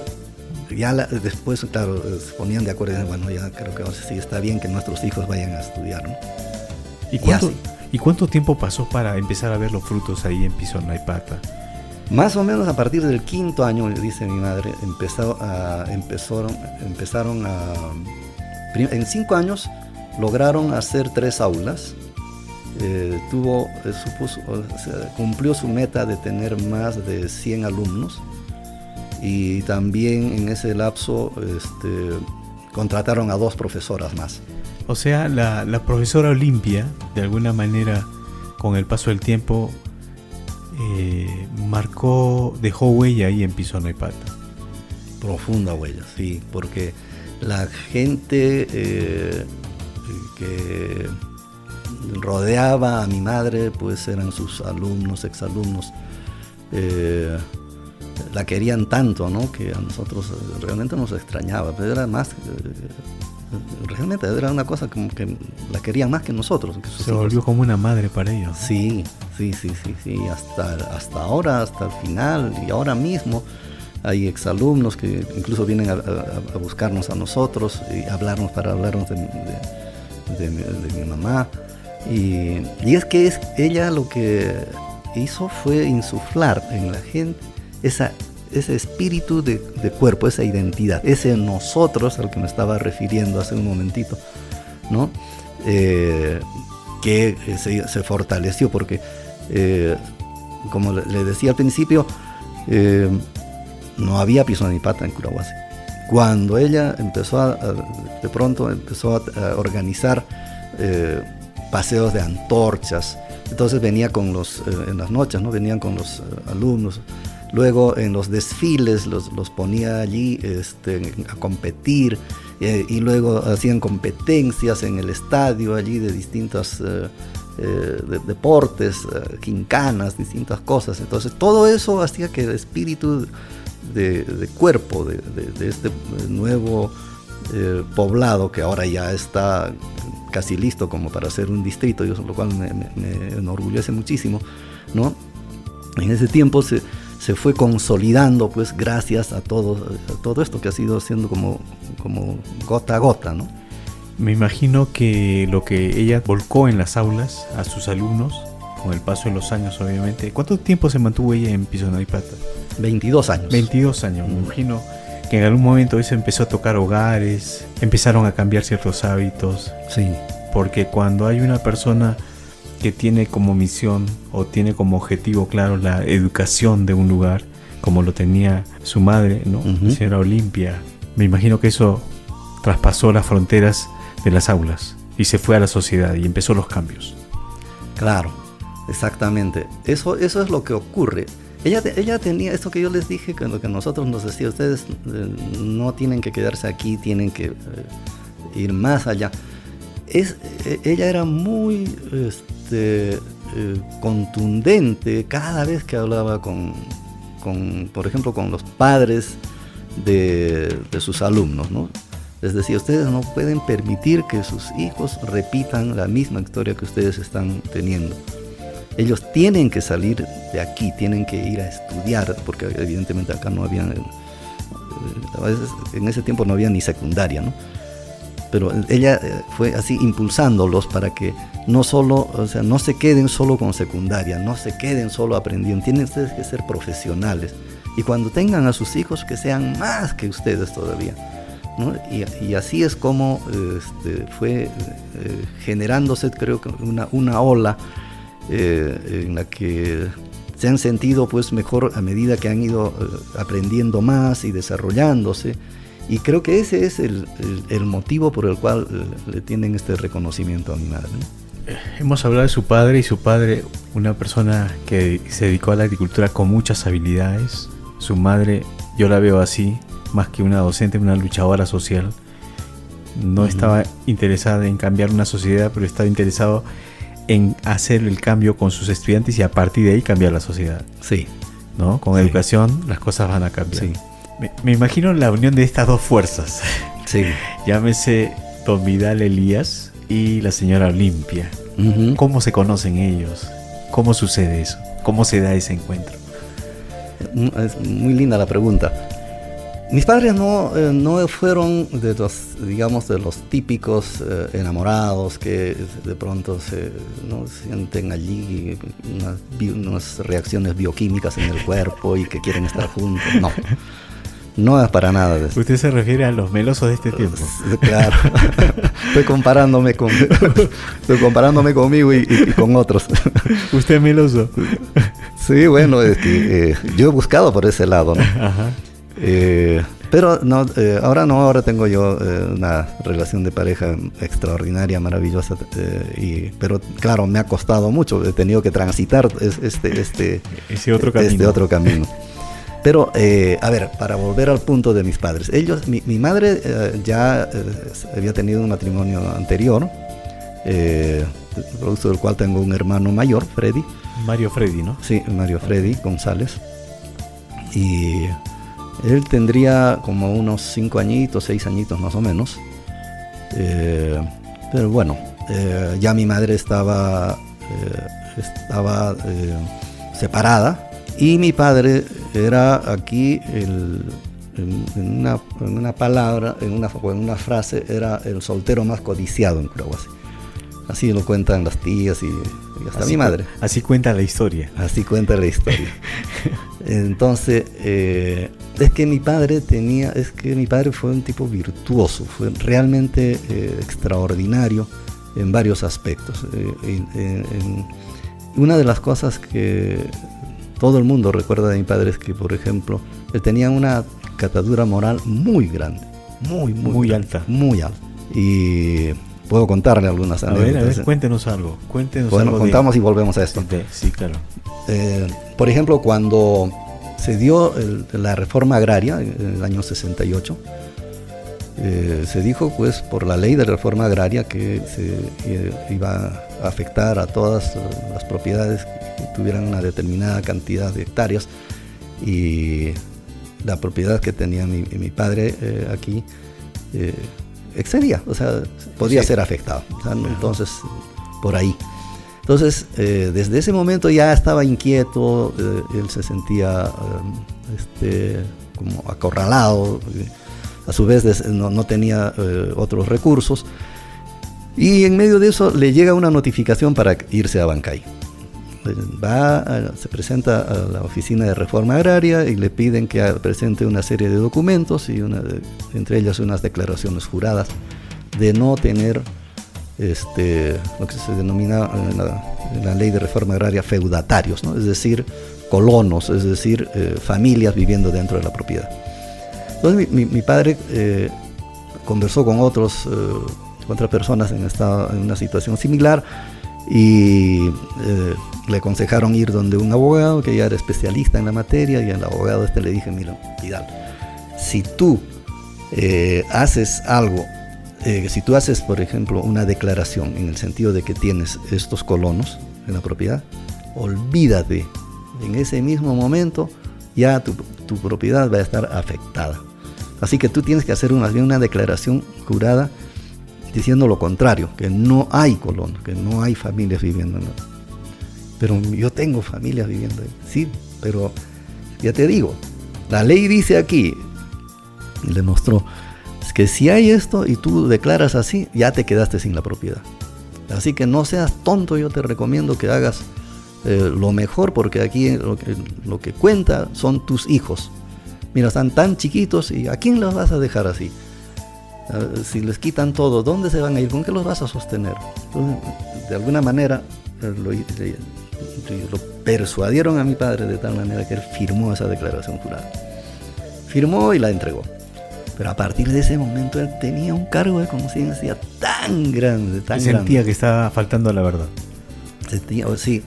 ya después, claro, se ponían de acuerdo y bueno, ya creo que sí está bien que nuestros hijos vayan a estudiar, ¿no? ¿Y cuánto, ¿Y cuánto tiempo pasó para empezar a ver los frutos ahí en Pisonaipata? Más o menos a partir del quinto año, dice mi madre, empezó a, empezaron, empezaron a... En cinco años lograron hacer tres aulas. Eh, tuvo, eh, supuso, cumplió su meta de tener más de 100 alumnos y también en ese lapso este, contrataron a dos profesoras más. O sea, la, la profesora Olimpia, de alguna manera, con el paso del tiempo, eh, marcó, dejó huella ahí en Pisona y Pata. Profunda huella, sí, porque la gente eh, que rodeaba a mi madre, pues eran sus alumnos, exalumnos, eh, la querían tanto, ¿no? Que a nosotros realmente nos extrañaba, pero era más realmente era una cosa como que la querían más que nosotros. Se volvió como una madre para ellos. Sí, sí, sí, sí, sí, hasta, hasta ahora, hasta el final y ahora mismo hay exalumnos que incluso vienen a, buscarnos a nosotros y hablarnos para hablarnos de, mi mamá. Y, y, es que es, ella lo que hizo fue insuflar en la gente esa ese espíritu de, cuerpo, esa identidad, ese nosotros al que me estaba refiriendo hace un momentito, ¿no? Eh, que se, fortaleció porque, eh, como le decía al principio, eh, no había pisonipata en Curahuasi. Cuando ella empezó a, de pronto empezó a, organizar paseos de antorchas, entonces venía con los, en las noches, ¿no? Venían con los alumnos Luego en los desfiles los, ponía allí este, a competir eh, y luego hacían competencias en el estadio allí de distintos eh, eh, deportes, quincanas, distintas cosas. Entonces todo eso hacía que el espíritu de, cuerpo de, este nuevo poblado que ahora ya está casi listo como para ser un distrito, lo cual me, me enorgullece muchísimo, ¿no? En ese tiempo se, se fue consolidando pues gracias a todo, todo esto que ha sido siendo como, como gota a gota, ¿no? Me imagino que lo que ella volcó en las aulas a sus alumnos, con el paso de los años obviamente, ¿cuánto tiempo se mantuvo ella en Pisona y Plata? 22 años. 22 años, me imagino que en algún momento se empezó a tocar hogares, empezaron a cambiar ciertos hábitos. Sí. Porque cuando hay una persona que tiene como misión o tiene como objetivo claro la educación de un lugar, como lo tenía su madre, ¿no? señora Olimpia. Me imagino que eso traspasó las fronteras de las aulas y se fue a la sociedad y empezó los cambios. Claro, exactamente. Eso, eso es lo que ocurre. Ella, ella tenía esto que yo les dije, que lo que nosotros nos decía, ustedes eh, no tienen que quedarse aquí, tienen que eh, ir más allá. Es, e, ella era muy este, eh, contundente cada vez que hablaba con, por ejemplo, con los padres de, sus alumnos, ¿no? Les decía, ustedes no pueden permitir que sus hijos repitan la misma historia que ustedes están teniendo. Ellos tienen que salir de aquí, tienen que ir a estudiar, porque evidentemente acá no había, eh, en ese tiempo no había ni secundaria, ¿no? Pero ella eh, fue así impulsándolos para que no solo, o sea, no se queden solo con secundaria, no se queden solo aprendiendo, tienen ustedes que ser profesionales y cuando tengan a sus hijos que sean más que ustedes todavía. Y, así es como este, fue eh, generándose, creo que una, una ola eh, en la que se han sentido pues mejor a medida que han ido aprendiendo más y desarrollándose y creo que ese es el, motivo por el cual le tienen este reconocimiento a mi madre. Hemos hablado de su padre y su padre, una persona que se dedicó a la agricultura con muchas habilidades. Su madre, yo la veo así, más que una docente, una luchadora social. No estaba interesada en cambiar una sociedad, pero estaba interesado en hacer el cambio con sus estudiantes y a partir de ahí cambiar la sociedad. Sí. ¿No? Con educación las cosas van a cambiar. Sí. Me, imagino la unión de estas dos fuerzas. Sí. Llámese Don Vidal Elías y la señora Olimpia. ¿Cómo se conocen ellos? ¿Cómo sucede eso? ¿Cómo se da ese encuentro? Mm, es muy linda la pregunta. Mis padres no, eh, no fueron de los, digamos, de los típicos eh, enamorados que de pronto se ¿no? sienten allí unas, unas, reacciones bioquímicas en el cuerpo y que quieren estar juntos. No, no es para nada. ¿Usted se refiere a los melosos de este tiempo? Claro. estoy comparándome con estoy comparándome conmigo y, y, con otros. ¿Usted es meloso? Sí, bueno, es que eh, yo he buscado por ese lado, ¿no? Ajá. Eh, pero no, eh, ahora no, ahora tengo yo eh, una relación de pareja extraordinaria, maravillosa, y, pero claro, me ha costado mucho, he tenido que transitar este, este, Ese otro camino. Este otro camino. Pero, a ver, para volver al punto de mis padres, ellos, mi, mi madre ya había tenido un matrimonio anterior, producto del cual tengo un hermano mayor, Freddy. Mario Freddy, ¿no? Sí, Mario Freddy González. Y él tendría como unos 5 añitos, 6 añitos más o menos. Eh, pero bueno, eh, ya mi madre estaba, eh, estaba separada y mi padre era aquí, el, en, una, en, una, palabra, en una, en una frase, era el soltero más codiciado en Curahuasi. Así lo cuentan las tías y, y hasta así mi madre. Así cuenta la historia. Así cuenta la historia. Entonces, eh, es que mi padre tenía, es que mi padre fue un tipo virtuoso, fue realmente eh, extraordinario en varios aspectos. Eh, una de las cosas que todo el mundo recuerda de mi padre que, por ejemplo, él tenía una catadura moral muy grande, muy, muy, muy grande, alta. Muy alta. Y puedo contarle algunas a ver, a ver, cuéntenos algo. Cuéntenos bueno, algo contamos de, y volvemos a esto. De, sí, claro. Eh, por ejemplo, cuando se dio el, la reforma agraria en el año 68, eh, se dijo, pues, por la ley de reforma agraria que se eh, iba a afectar a todas las propiedades que tuvieran una determinada cantidad de hectáreas y la propiedad que tenía mi, mi padre eh, aquí excedía, o sea, podía sí. ser afectado. Entonces, por ahí. Entonces, eh, desde ese momento ya estaba inquieto, eh, él se sentía eh, este, como acorralado, a su vez no, no tenía otros recursos. Y en medio de eso le llega una notificación para irse a Bancay. Va, se presenta a la oficina de reforma agraria y le piden que presente una serie de documentos y una de, entre ellas unas declaraciones juradas de no tener este, lo que se denomina en la, en la, ley de reforma agraria feudatarios, ¿no? es decir, colonos, es decir, eh, familias viviendo dentro de la propiedad. Entonces mi, mi, mi padre eh, conversó con otros, eh, otras personas en, esta, en una situación similar y le aconsejaron ir donde un abogado que ya era especialista en la materia y al abogado este le dije, mira, Vidal, si tú haces algo eh, si tú haces, por ejemplo, una declaración en el sentido de que tienes estos colonos en la propiedad, olvídate, en ese mismo momento ya tu, tu propiedad va a estar afectada. Así que tú tienes que hacer más bien una declaración jurada diciendo lo contrario, que no hay colonos, que no hay familias viviendo en la... Pero yo tengo familias viviendo ahí, sí, pero ya te digo, la ley dice aquí, y le mostró, es que si hay esto y tú declaras así, ya te quedaste sin la propiedad. Así que no seas tonto, yo te recomiendo que hagas eh, lo mejor porque aquí lo que, lo que cuenta son tus hijos. Mira, están tan chiquitos y ¿a quién los vas a dejar así? Uh, si les quitan todo, ¿dónde se van a ir? ¿Con qué los vas a sostener? Entonces, de alguna manera eh, lo, lo, persuadieron a mi padre de tal manera que él firmó esa declaración jurada. Firmó y la entregó. Pero a partir de ese momento él tenía un cargo de conciencia tan grande, tan sentía grande. que estaba faltando a la verdad. Sentía, oh, sí.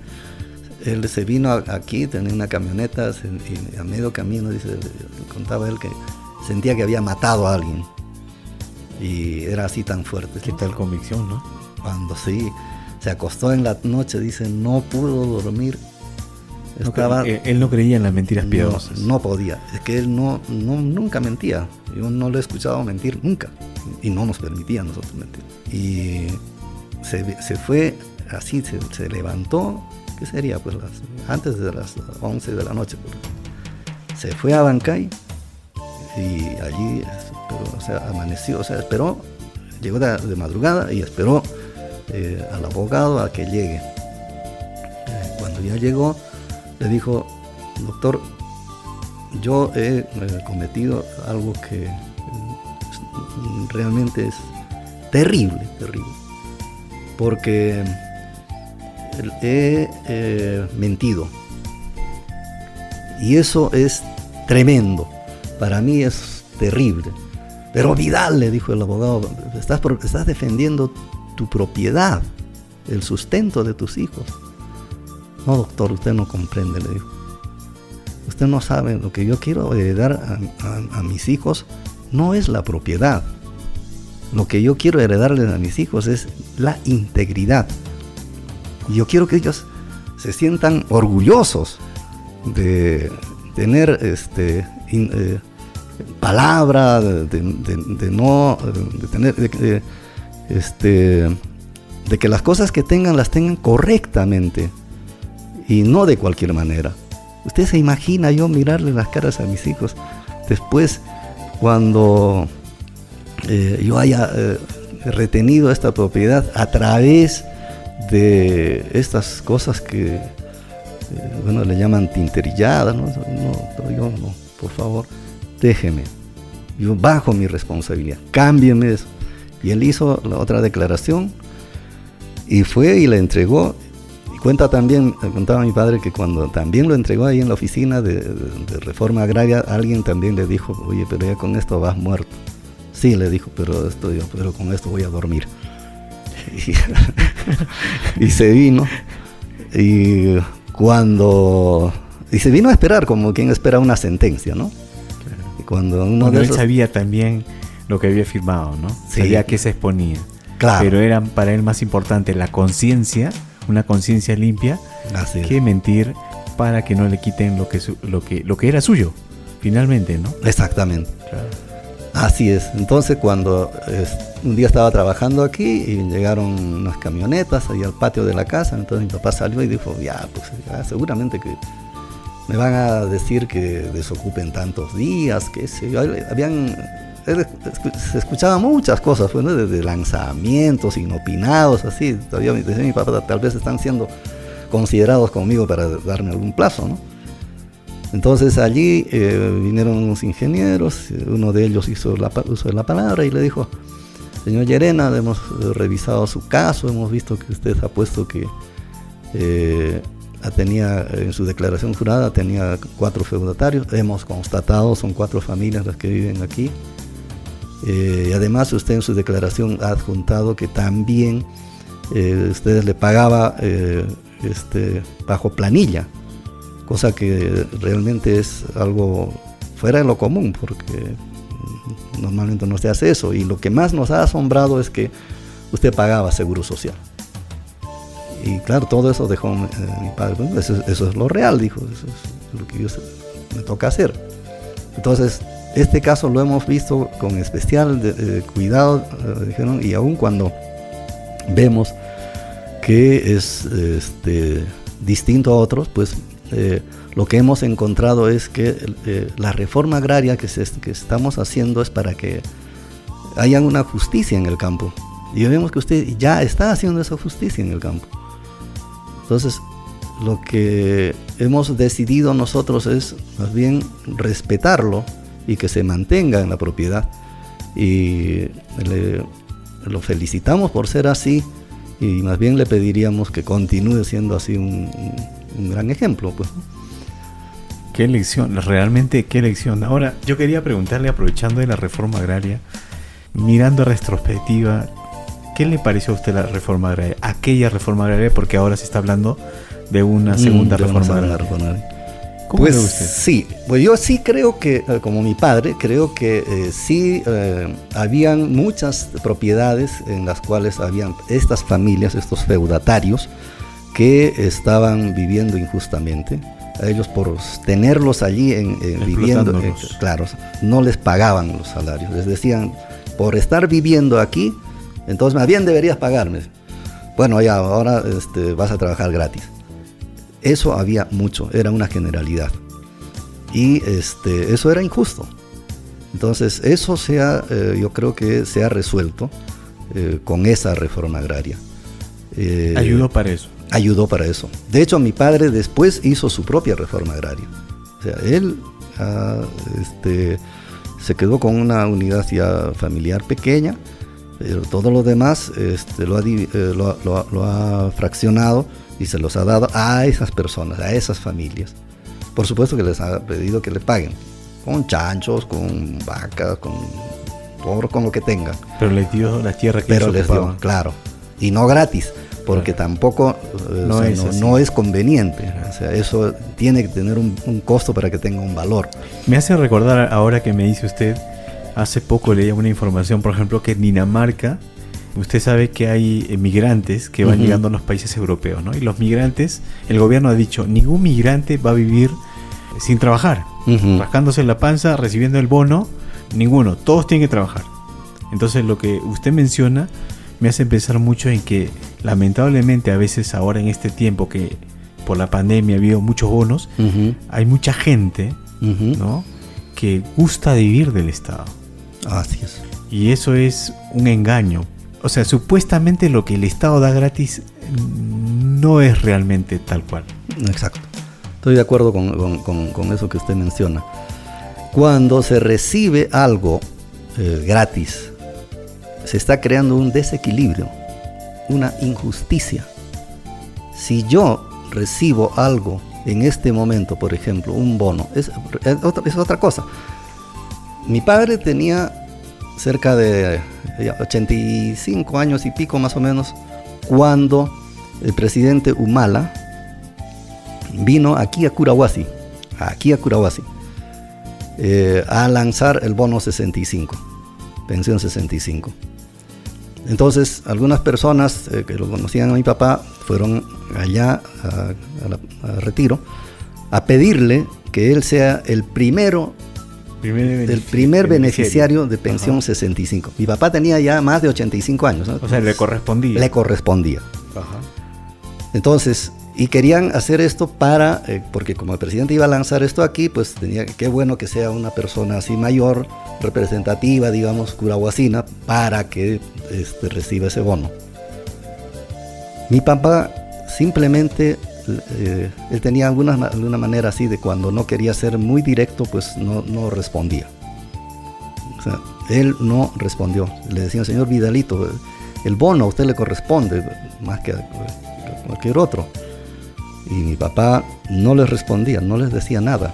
Él se vino aquí, tenía una camioneta y a medio camino, dice, contaba él que sentía que había matado a alguien. Y era así tan fuerte. Qué tal convicción, ¿no? Cuando sí, se acostó en la noche, dice, no pudo dormir. No, Estaba, él, él, no creía en las mentiras piadosas. No, no, podía. Es que él no, no, nunca mentía. Yo no lo he escuchado mentir nunca. Y no nos permitía a nosotros mentir. Y se, se fue así, se, se, levantó. ¿Qué sería? Pues las, antes de las 11 de la noche. Pues. Se fue a Bancay, y allí amaneció, o sea, esperó, llegó de, madrugada y esperó eh, al abogado a que llegue. Eh, cuando ya llegó, le dijo, doctor, yo he eh, cometido algo que realmente es terrible, terrible, porque he mentido. Y eso es tremendo. Para mí es terrible. Pero Vidal, le dijo el abogado, estás, defendiendo tu propiedad, el sustento de tus hijos. No, doctor, usted no comprende, le dijo. Usted no sabe, lo que yo quiero heredar a, mis hijos no es la propiedad. Lo que yo quiero heredarles a mis hijos es la integridad. Y yo quiero que ellos se sientan orgullosos de tener este, eh, palabra, de, no, de tener, este, de que las cosas que tengan las tengan correctamente y no de cualquier manera. Usted se imagina yo mirarle las caras a mis hijos después cuando eh, yo haya eh, retenido esta propiedad a través de estas cosas que, eh, bueno, le llaman tinterilladas, ¿no? No, yo no, por favor déjeme, yo bajo mi responsabilidad, cámbieme eso. Y él hizo la otra declaración y fue y le entregó. Y cuenta también, contaba mi padre que cuando también lo entregó ahí en la oficina de, reforma agraria, alguien también le dijo, oye, pero ya con esto vas muerto. Sí, le dijo, pero, esto, pero con esto voy a dormir. Y, y se vino. Y cuando... Y se vino a esperar como quien espera una sentencia, ¿no? Cuando uno él sabía también lo que había firmado, ¿no? Sabía que se exponía. Claro. Pero era para él más importante la conciencia, una conciencia limpia, que mentir para que no le quiten lo que, lo que, lo que era suyo, finalmente, ¿no? Exactamente. Así es. Entonces cuando un día estaba trabajando aquí y llegaron unas camionetas ahí al patio de la casa, entonces mi papá salió y dijo, ya, pues seguramente que me van a decir que desocupen tantos días, que sé yo. Habían, se escuchaban muchas cosas, desde lanzamientos inopinados, así. Todavía decía mi papá, tal vez están siendo considerados conmigo para darme algún plazo, ¿no? Entonces allí eh, vinieron unos ingenieros, uno de ellos hizo la, uso de la palabra y le dijo, señor Llerena, hemos revisado su caso, hemos visto que usted ha puesto que eh, tenía en su declaración jurada tenía cuatro feudatarios, hemos constatado, son cuatro familias las que viven aquí. Eh, y además usted en su declaración ha adjuntado que también eh, ustedes le pagaba eh, este, bajo planilla, cosa que realmente es algo fuera de lo común, porque normalmente no se hace eso. Y lo que más nos ha asombrado es que usted pagaba seguro social. Y claro, todo eso dejó eh, mi padre. eso, es lo real, dijo. Eso es lo que yo, me toca hacer. Entonces, este caso lo hemos visto con especial cuidado, eh, dijeron, y aun cuando vemos que es este, distinto a otros, pues eh, lo que hemos encontrado es que la reforma agraria que, estamos haciendo es para que haya una justicia en el campo. Y vemos que usted ya está haciendo esa justicia en el campo. Entonces, lo que hemos decidido nosotros es más bien respetarlo y que se mantenga en la propiedad. Y lo felicitamos por ser así y más bien le pediríamos que continúe siendo así gran ejemplo. Pues. Qué lección, realmente qué lección. Ahora, yo quería preguntarle, aprovechando de la reforma agraria, mirando retrospectiva, ¿Qué le pareció a usted la reforma agraria? Aquella reforma agraria, porque ahora se está hablando de una mm, segunda reforma agraria. ¿Cómo pues usted? sí, pues yo sí creo que, eh, como mi padre, creo que eh, sí eh, habían muchas propiedades en las cuales habían estas familias, estos feudatarios, que estaban viviendo injustamente. A ellos por tenerlos allí en, viviendo, claro, no les pagaban los salarios. Les decían, por estar viviendo aquí, entonces, más bien deberías pagarme. Bueno, ya, ahora este, vas a trabajar gratis. Eso había mucho, era una generalidad. Y este, eso era injusto. Entonces, eso se ha, eh, yo creo que se ha resuelto eh, con esa reforma agraria. Eh, ayudó para eso. Ayudó para eso. De hecho, mi padre después hizo su propia reforma agraria. O sea, él ah, este, se quedó con una unidad ya familiar pequeña, pero todo lo demás este, lo, ha, lo ha fraccionado y se los ha dado a esas personas, a esas familias. Por supuesto que les ha pedido que le paguen con chanchos, con vacas, con todo con lo que tengan. Pero les dio la tierra que Pero les dio, claro. Y no gratis, porque tampoco no, es conveniente. O sea, eso tiene que tener un, costo para que tenga un valor. Me hace recordar ahora que me dice usted, hace poco leía una información, por ejemplo, que en Dinamarca, usted sabe que hay migrantes que van llegando a los países europeos, ¿no? Y los migrantes, el gobierno ha dicho, ningún migrante va a vivir sin trabajar rascándose la panza, recibiendo el bono, ninguno, todos tienen que trabajar. Entonces lo que usted menciona me hace pensar mucho en que lamentablemente a veces ahora en este tiempo que por la pandemia ha habido muchos bonos, hay mucha gente ¿no? que gusta vivir del Estado. Así es. Y eso es un engaño. O sea, supuestamente lo que el Estado da gratis no es realmente tal cual. Exacto. Estoy de acuerdo con, eso que usted menciona. Cuando se recibe algo eh, gratis, se está creando un desequilibrio, una injusticia. Si yo recibo algo en este momento, por ejemplo, un bono, es, otra cosa. Mi padre tenía cerca de 85 años y pico más o menos cuando el presidente Humala vino aquí a Curahuasi, aquí a Curahuasi, eh, a lanzar el bono 65, pensión 65. Entonces, algunas personas eh, que lo conocían a mi papá fueron allá a, retiro a pedirle que él sea el primero, el primer beneficiario, de pensión 65. Mi papá tenía ya más de 85 años. O sea, le correspondía. Le correspondía. Entonces, y querían hacer esto para, eh, porque como el presidente iba a lanzar esto aquí, pues tenía, qué bueno que sea una persona así mayor, representativa, digamos, curahuacina, para que este, reciba ese bono. Mi papá simplemente, eh, él tenía alguna, alguna manera así de cuando no quería ser muy directo, pues no, no respondía. O sea, él no respondió. Le decía, señor Vidalito, el bono a usted le corresponde más que a cualquier otro. Y mi papá no les respondía, no les decía nada.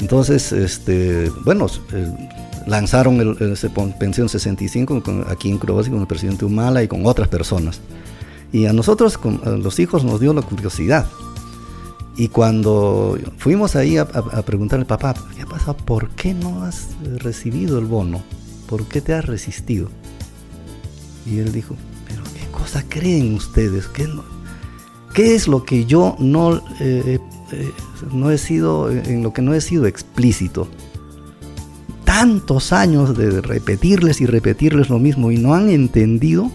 Entonces, este, bueno, eh, lanzaron el, Pensión 65 aquí en Croacia con el presidente Humala y con otras personas. Y a nosotros, con, los hijos, nos dio la curiosidad. Y cuando fuimos ahí a, preguntarle al papá, ¿qué pasa? ¿Por qué no has recibido el bono? ¿Por qué te has resistido? Y él dijo, pero ¿qué cosa creen ustedes? ¿Qué no? ¿Qué es lo que yo no, eh, eh, no he sido, en lo que no he sido explícito? Tantos años de repetirles y repetirles lo mismo y no han entendido.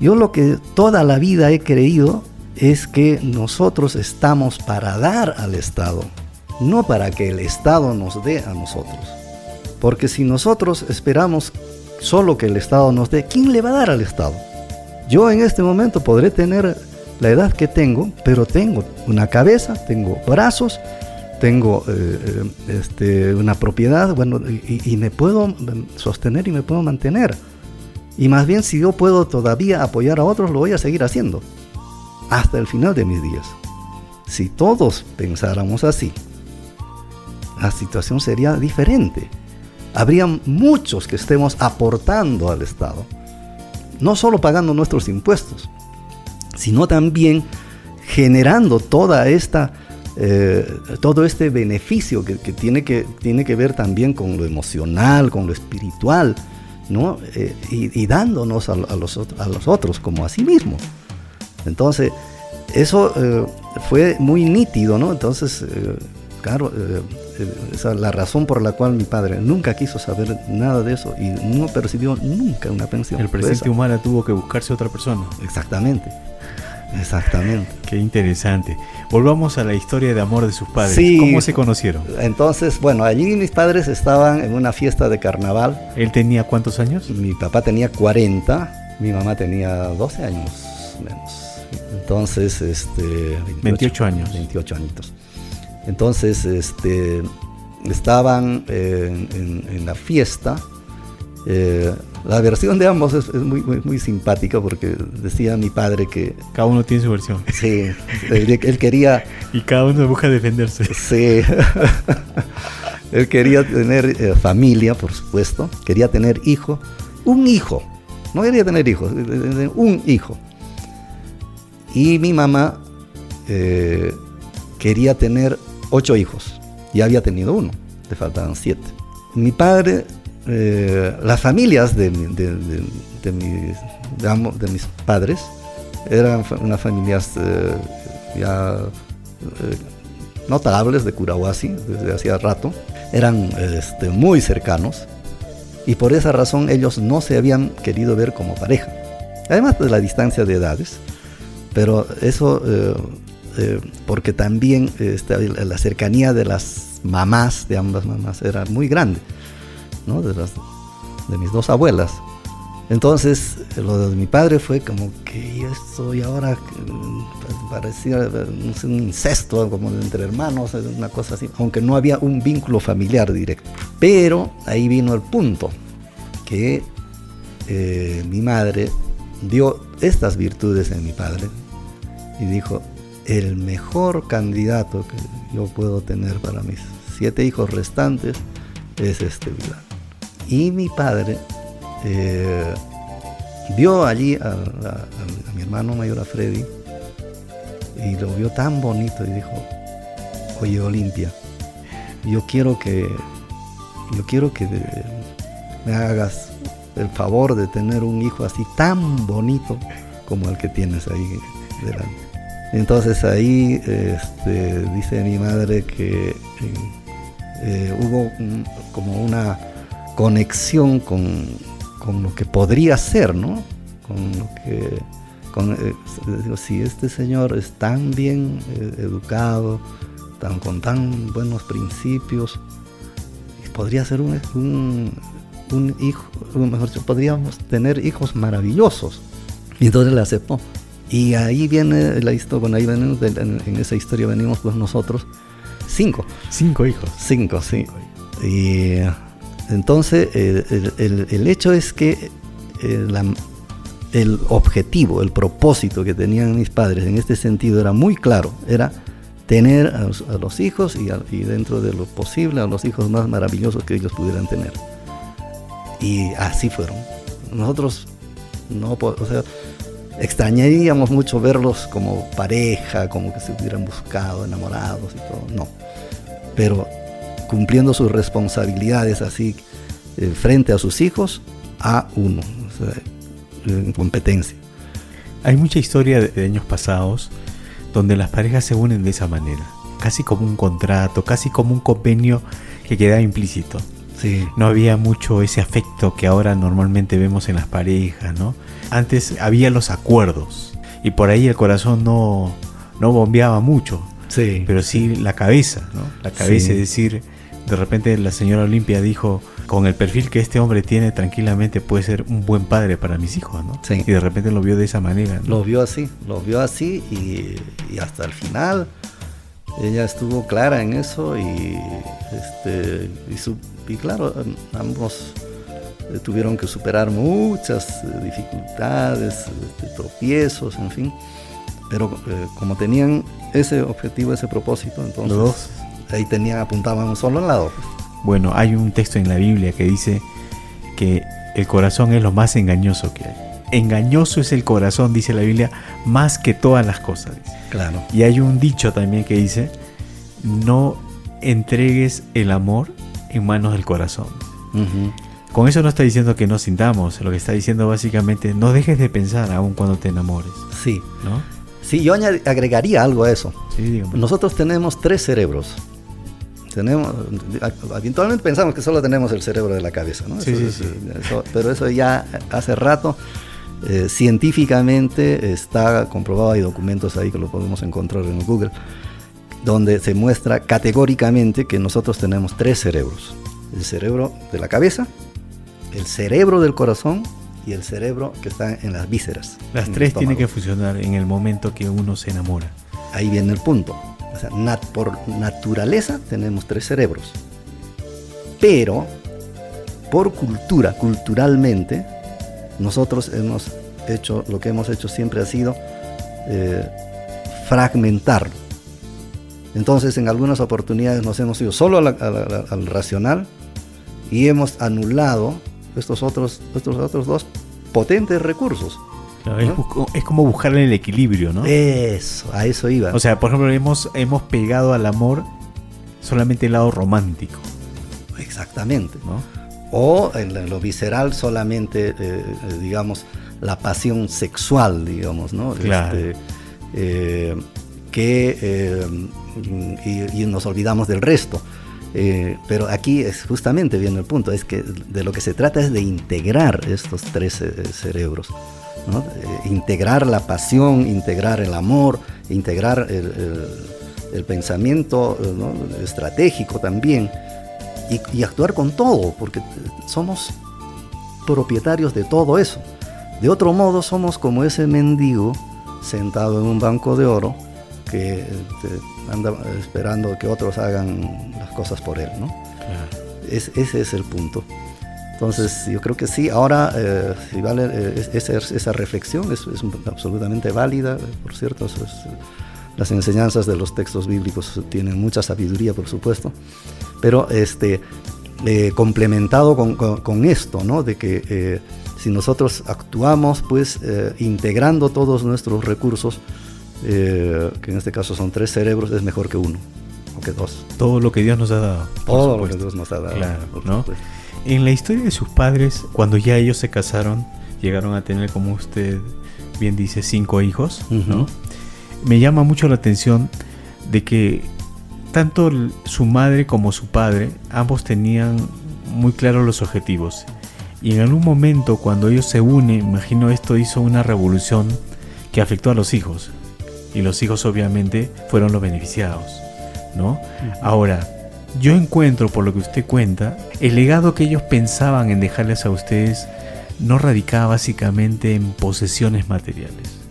Yo lo que toda la vida he creído es que nosotros estamos para dar al Estado, no para que el Estado nos dé a nosotros. Porque si nosotros esperamos solo que el Estado nos dé, ¿quién le va a dar al Estado? Yo en este momento podré tener la edad que tengo, pero tengo una cabeza, tengo brazos, tengo eh, eh, este, una propiedad, bueno, y, me puedo sostener y me puedo mantener. Y más bien si yo puedo todavía apoyar a otros, lo voy a seguir haciendo. Hasta el final de mis días. Si todos pensáramos así, la situación sería diferente. Habría muchos que estemos aportando al Estado. No solo pagando nuestros impuestos, sino también generando toda esta, eh, todo este beneficio que, tiene que tiene que ver también con lo emocional, con lo espiritual, ¿no? Eh, y, dándonos a, los, a los otros como a sí mismo. Entonces, eso eh, fue muy nítido, ¿no? Entonces, claro, esa es la razón por la cual mi padre nunca quiso saber nada de eso y no percibió nunca una pensión. El presidente Humana tuvo que buscarse otra persona. Exactamente. Exactamente. Qué interesante. Volvamos a la historia de amor de sus padres. Sí. ¿Cómo se conocieron? Entonces, bueno, allí mis padres estaban en una fiesta de carnaval. ¿Él tenía cuántos años? Mi papá tenía 40, mi mamá tenía 12 años menos. Entonces, este... 28 años. 28 añitos. Entonces, este, estaban eh, en, la fiesta. Eh, la versión de ambos es, es muy, muy, muy simpática porque decía mi padre que Cada uno tiene su versión. sí, él, él quería, Y cada uno busca defenderse. sí, él quería tener eh, familia, por supuesto, quería tener hijo, un hijo, no quería tener hijos, un hijo. Y mi mamá quería tener ocho hijos, ya había tenido uno, le faltaban siete. Mi padre, eh, las familias de, de- mis, de mis padres eran unas familias eh, ya eh, notables de Curahuasi desde hacía rato, eran este, muy cercanos y por esa razón ellos no se habían querido ver como pareja, además de la distancia de edades, pero eso eh, eh, porque también este, la cercanía de las mamás, de ambas mamás, era muy grande, ¿no? de, las, de mis dos abuelas. Entonces, lo de mi padre fue como que yo estoy ahora, mm, parecía eh, no sé, un incesto, como entre hermanos, eh, una cosa así, aunque no había un vínculo familiar directo. Pero ahí vino el punto, que eh, mi madre dio estas virtudes en mi padre y dijo, el mejor candidato que yo puedo tener para mis siete hijos restantes es este Vidal. Y mi padre eh, vio allí a, a- mi hermano mayor, a Freddy, y lo vio tan bonito y dijo, oye Olimpia, yo quiero que, yo quiero que me hagas el favor de tener un hijo así tan bonito como el que tienes ahí delante. Entonces ahí este, dice mi madre que eh, eh, hubo como una conexión con, con lo que podría ser, ¿no? Con lo que, con, eh, si este señor es tan bien educado, tan, con tan buenos principios, podría ser un, un, un hijo, mejor dicho, podríamos tener hijos maravillosos. Y entonces le aceptó. Y ahí viene la historia, bueno, ahí venimos, de- en, en esa historia venimos pues nosotros, cinco. Cinco hijos. Cinco, sí. Y eh, entonces el, el- el hecho es que eh, la- el objetivo, el propósito que tenían mis padres en este sentido era muy claro, era tener a los, a los hijos y, a- y dentro de lo posible a los hijos más maravillosos que ellos pudieran tener. Y así fueron. Nosotros no, o sea, extrañaríamos mucho verlos como pareja, como que se hubieran buscado, enamorados y todo. No. Pero cumpliendo sus responsabilidades así eh, frente a sus hijos, a uno, o sea, en competencia. Hay mucha historia de, años pasados donde las parejas se unen de esa manera, casi como un contrato, casi como un convenio que quedaba implícito. Sí, No había mucho ese afecto que ahora normalmente vemos en las parejas, ¿no? Antes había los acuerdos y por ahí el corazón no, no bombeaba mucho, sí, pero sí la cabeza, ¿no? La cabeza, Sí. es decir, de repente la señora Olimpia dijo, con el perfil que este hombre tiene, tranquilamente puede ser un buen padre para mis hijos, ¿no? Sí. Y de repente lo vio de esa manera, ¿no? lo vio así, lo vio así y, y hasta el final ella estuvo clara en eso y, este, y, su- y claro, am- ambos eh, tuvieron que superar muchas eh, dificultades, este, tropiezos, en fin, pero eh, como tenían ese objetivo, ese propósito, entonces Los ahí tenían, apuntaban solo lado. Bueno, hay un texto en la Biblia que dice que el corazón es lo más engañoso que hay. Engañoso es el corazón, dice la Biblia, más que todas las cosas. Claro. Y hay un dicho también que dice, no entregues el amor en manos del corazón. Ujú. Con eso no está diciendo que no sintamos, lo que está diciendo básicamente, no dejes de pensar aún cuando te enamores, Sí, ¿no? sí, yo agregaría algo a eso. Sí. Nosotros tenemos tres cerebros. Tenemos, habitualmente pensamos que solo tenemos el cerebro de la cabeza, ¿no? Sí, Eso sí, sí. eso- pero eso ya hace rato eh, científicamente está comprobado, hay documentos ahí que lo podemos encontrar en Google, donde se muestra categóricamente que nosotros tenemos tres cerebros. El cerebro de la cabeza, el cerebro del corazón y el cerebro que está en las vísceras. Las tres tienen que funcionar en el momento que uno se enamora. Ahí viene el punto. O sea, por naturaleza tenemos tres cerebros. Pero por cultura, culturalmente, nosotros hemos hecho, lo que hemos hecho siempre ha sido eh, fragmentarlo. Entonces, en algunas oportunidades nos hemos ido solo al racional y hemos anulado estos otros, estos otros dos potentes recursos. es, como buscar el equilibrio, ¿no? Eso, a eso iba. O sea, por ejemplo, hemos, hemos pegado al amor solamente el lado romántico. Exactamente. ¿no? O en lo visceral solamente, eh, eh, digamos, la pasión sexual, digamos, ¿no? Claro. Este, eh, que, y, nos olvidamos del resto. pero aquí es justamente viene el punto, es que de lo que se trata es de integrar estos tres cerebros. ¿no? integrar la pasión, integrar el amor, integrar el, pensamiento estratégico también y, actuar con todo, porque somos propietarios de todo eso. De otro modo, somos como ese mendigo sentado en un banco de oro que este, anda esperando que otros hagan las cosas por él, ¿no? ese es el punto. Entonces, yo creo que sí, ahora, eh, si vale, eh, esa, reflexión es, absolutamente válida, por cierto, las enseñanzas de los textos bíblicos tienen mucha sabiduría, por supuesto, pero este, eh, complementado con, esto, ¿no? de que eh, si nosotros actuamos pues eh, integrando todos nuestros recursos, que en este caso son tres cerebros, es mejor que uno o que dos. Todo lo que Dios nos ha dado. Todo lo que Dios nos ha dado. ¿no? En la historia de sus padres, cuando ya ellos se casaron, llegaron a tener, como usted bien dice, cinco hijos, ¿no? Me llama mucho la atención de que tanto su madre como su padre, ambos tenían muy claros los objetivos. Y en algún momento cuando ellos se unen, imagino esto hizo una revolución que afectó a los hijos. Y los hijos obviamente fueron los beneficiados, ¿no? Ahora, yo encuentro por lo que usted cuenta, el legado que ellos pensaban en dejarles a ustedes no radicaba básicamente en posesiones materiales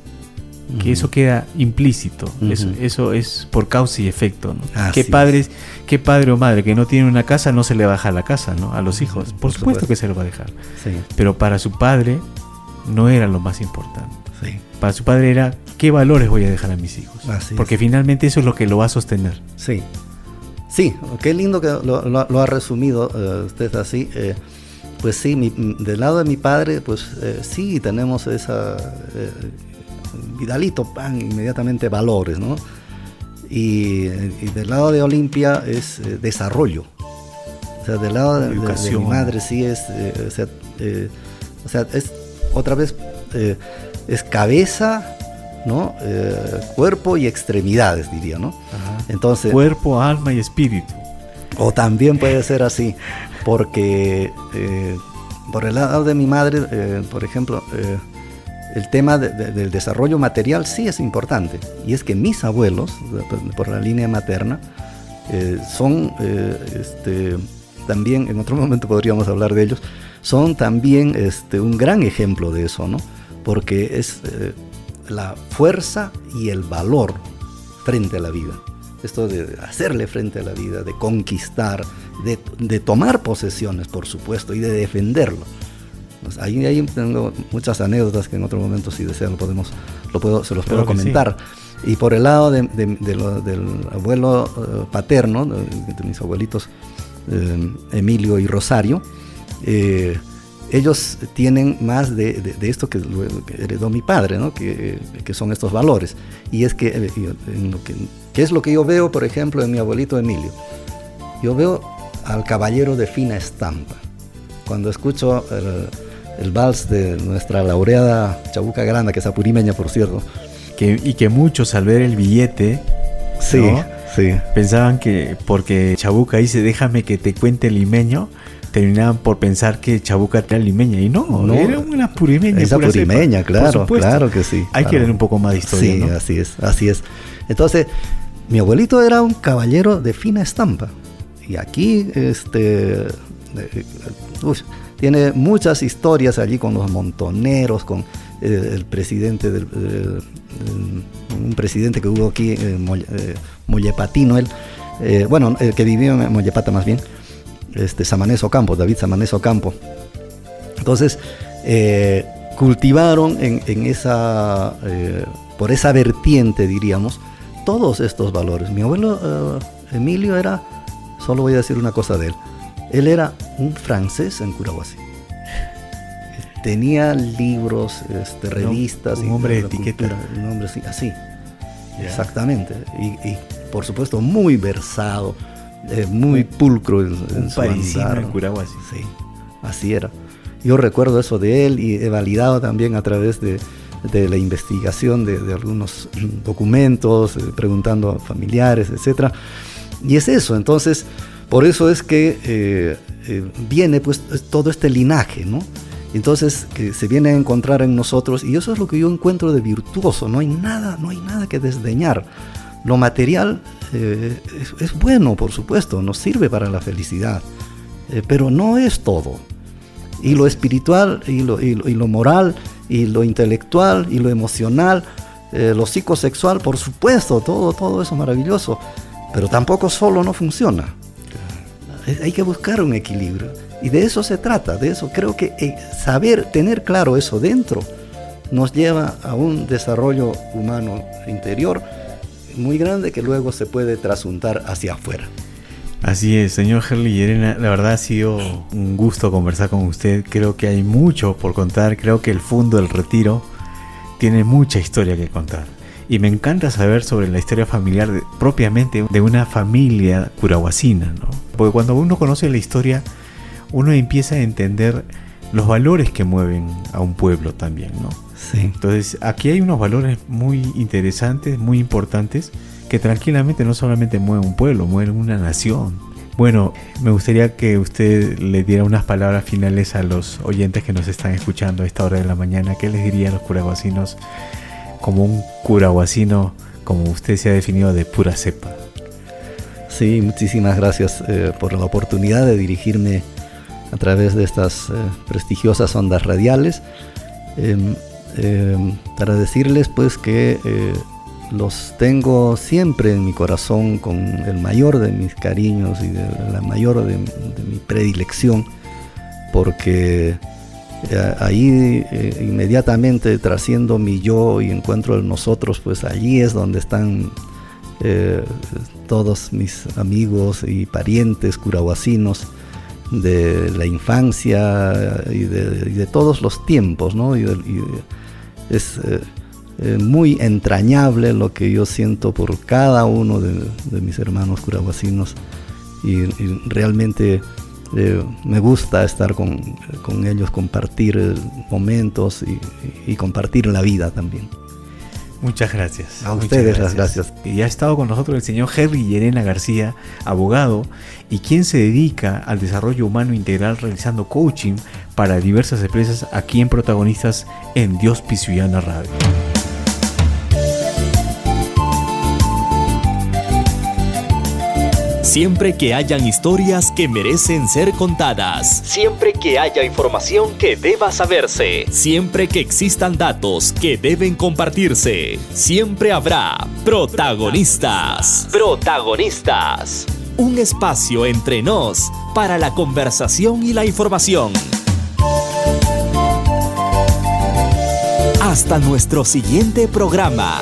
que eso queda implícito. eso, es por causa y efecto. ¿Qué, padres, ¿Qué padre o madre que no tiene una casa no se le baja la casa ¿no? a los hijos? Por, supuesto, que se lo va a dejar. Pero para su padre no era lo más importante. Para su padre era qué valores voy a dejar a mis hijos. Porque finalmente eso es lo que lo va a sostener. Sí. Sí, qué lindo que lo, ha resumido eh, usted así. Eh, pues sí, del lado de mi padre, pues eh, sí tenemos esa Vidalito, pan, inmediatamente valores, ¿no? Y, del lado de Olimpia es desarrollo. O sea, del lado de, mi madre sí es, o, sea, es otra vez, es cabeza, ¿no? cuerpo y extremidades, diría, ¿no? Entonces, cuerpo, alma y espíritu. O también puede ser así, porque por el lado de mi madre, por ejemplo, el tema del desarrollo material sí es importante. Y es que mis abuelos, por la línea materna, eh, son eh, este, también, en otro momento podríamos hablar de ellos, son también este, un gran ejemplo de eso, ¿no? Porque es eh, la fuerza y el valor frente a la vida. Esto de hacerle frente a la vida, de conquistar, de, de tomar posesiones, por supuesto, y de defenderlo. Pues ahí, tengo muchas anécdotas que en otro momento, si desean, lo podemos, lo puedo, se los puedo comentar. Y por el lado de, del abuelo eh, paterno, de, mis abuelitos eh, Emilio y Rosario, eh, ellos tienen más de, esto que, heredó mi padre, ¿no? que, son estos valores. Y es que, que, es lo que yo veo, por ejemplo, en mi abuelito Emilio. Yo veo al caballero de fina estampa. Cuando escucho el vals de nuestra laureada Chabuca Granda, que es apurimeña, por cierto. Que, y que muchos al ver el billete, sí, sí. pensaban que porque Chabuca dice déjame que te cuente el limeño, terminaban por pensar que Chabuca era limeña y no, No, era una purimeña. Esa pura purimeña, claro, claro que sí. Hay que leer un poco más de historia, Sí, ¿no? así es, así es. Entonces, mi abuelito era un caballero de fina estampa. Y aquí, este, eh, uy, tiene muchas historias allí con los montoneros, con eh, el presidente del, eh, un presidente que hubo aquí, eh, Molle- Mollepatino, él, bueno, el que vivió en Mollepata más bien, este, Samanés Ocampo, David Samanés Ocampo. Entonces, eh, cultivaron en, en esa, eh, por esa vertiente, diríamos, todos estos valores. Mi abuelo eh, Emilio era, solo voy a decir una cosa de él, él era un francés en Curahuasi. Tenía libros, este, Un- revistas. un hombre de etiqueta. cultura, Un hombre así. Exactamente. Y, y, por supuesto muy versado, eh, muy pulcro en, en su andar. en Curahuasi. Sí, así era. Yo recuerdo eso de él y he validado también a través de, de la investigación de, de algunos documentos, eh, preguntando a familiares, etc. Y es eso, entonces, por eso es que eh, eh, viene pues todo este linaje, ¿no? Entonces, que se viene a encontrar en nosotros, y eso es lo que yo encuentro de virtuoso, no hay nada, no hay nada que desdeñar. Lo material eh, es, es bueno, por supuesto, nos sirve para la felicidad, eh, pero no es todo. Y lo espiritual, y lo, y lo- y lo moral, y lo intelectual, y lo emocional, eh, lo psicosexual, por supuesto, todo, todo eso maravilloso, pero tampoco solo no funciona. Hay que buscar un equilibrio. Y de eso se trata, de eso. Creo que saber, tener claro eso dentro, nos lleva a un desarrollo humano interior muy grande que luego se puede trasuntar hacia afuera. Así es, señor Herley y Elena, la verdad ha sido un gusto conversar con usted. Creo que hay mucho por contar. Creo que el Fondo del Retiro tiene mucha historia que contar. Y me encanta saber sobre la historia familiar propiamente de una familia curahuasina, ¿no? Porque cuando uno conoce la historia, uno empieza a entender los valores que mueven a un pueblo también, ¿no? Sí. Entonces, aquí hay unos valores muy interesantes, muy importantes, que tranquilamente no solamente mueven un pueblo, mueven una nación. Bueno, me gustaría que usted le diera unas palabras finales a los oyentes que nos están escuchando a esta hora de la mañana. ¿Qué les diría a los curahuasinos como un curahuasino, como usted se ha definido, de pura cepa? Sí, muchísimas gracias eh, por la oportunidad de dirigirme a través de estas eh, prestigiosas ondas radiales. Em, em, para decirles pues que eh, los tengo siempre en mi corazón con el mayor de mis cariños y la mayor de, mi predilección, porque eh, ahí eh, inmediatamente trasciendo mi yo y encuentro el nosotros, pues allí es donde están eh, todos mis amigos y parientes curahuasinos de la infancia y de, todos los tiempos, ¿no? Es eh, eh, muy entrañable lo que yo siento por cada uno de, mis hermanos curahuasinos y, realmente eh, me gusta estar con, con ellos, compartir momentos y compartir la vida también. Muchas gracias. A Muchas ustedes las gracias. Y ha estado con nosotros el señor Henry Llerena García, abogado, y quien se dedica al desarrollo humano integral realizando coaching para diversas empresas aquí en Protagonistas en Dios Pisuyana Radio. Siempre que hayan historias que merecen ser contadas. Siempre que haya información que deba saberse. Siempre que existan datos que deben compartirse. Siempre habrá protagonistas. Protagonistas. Un espacio entre nos para la conversación y la información. Hasta nuestro siguiente programa.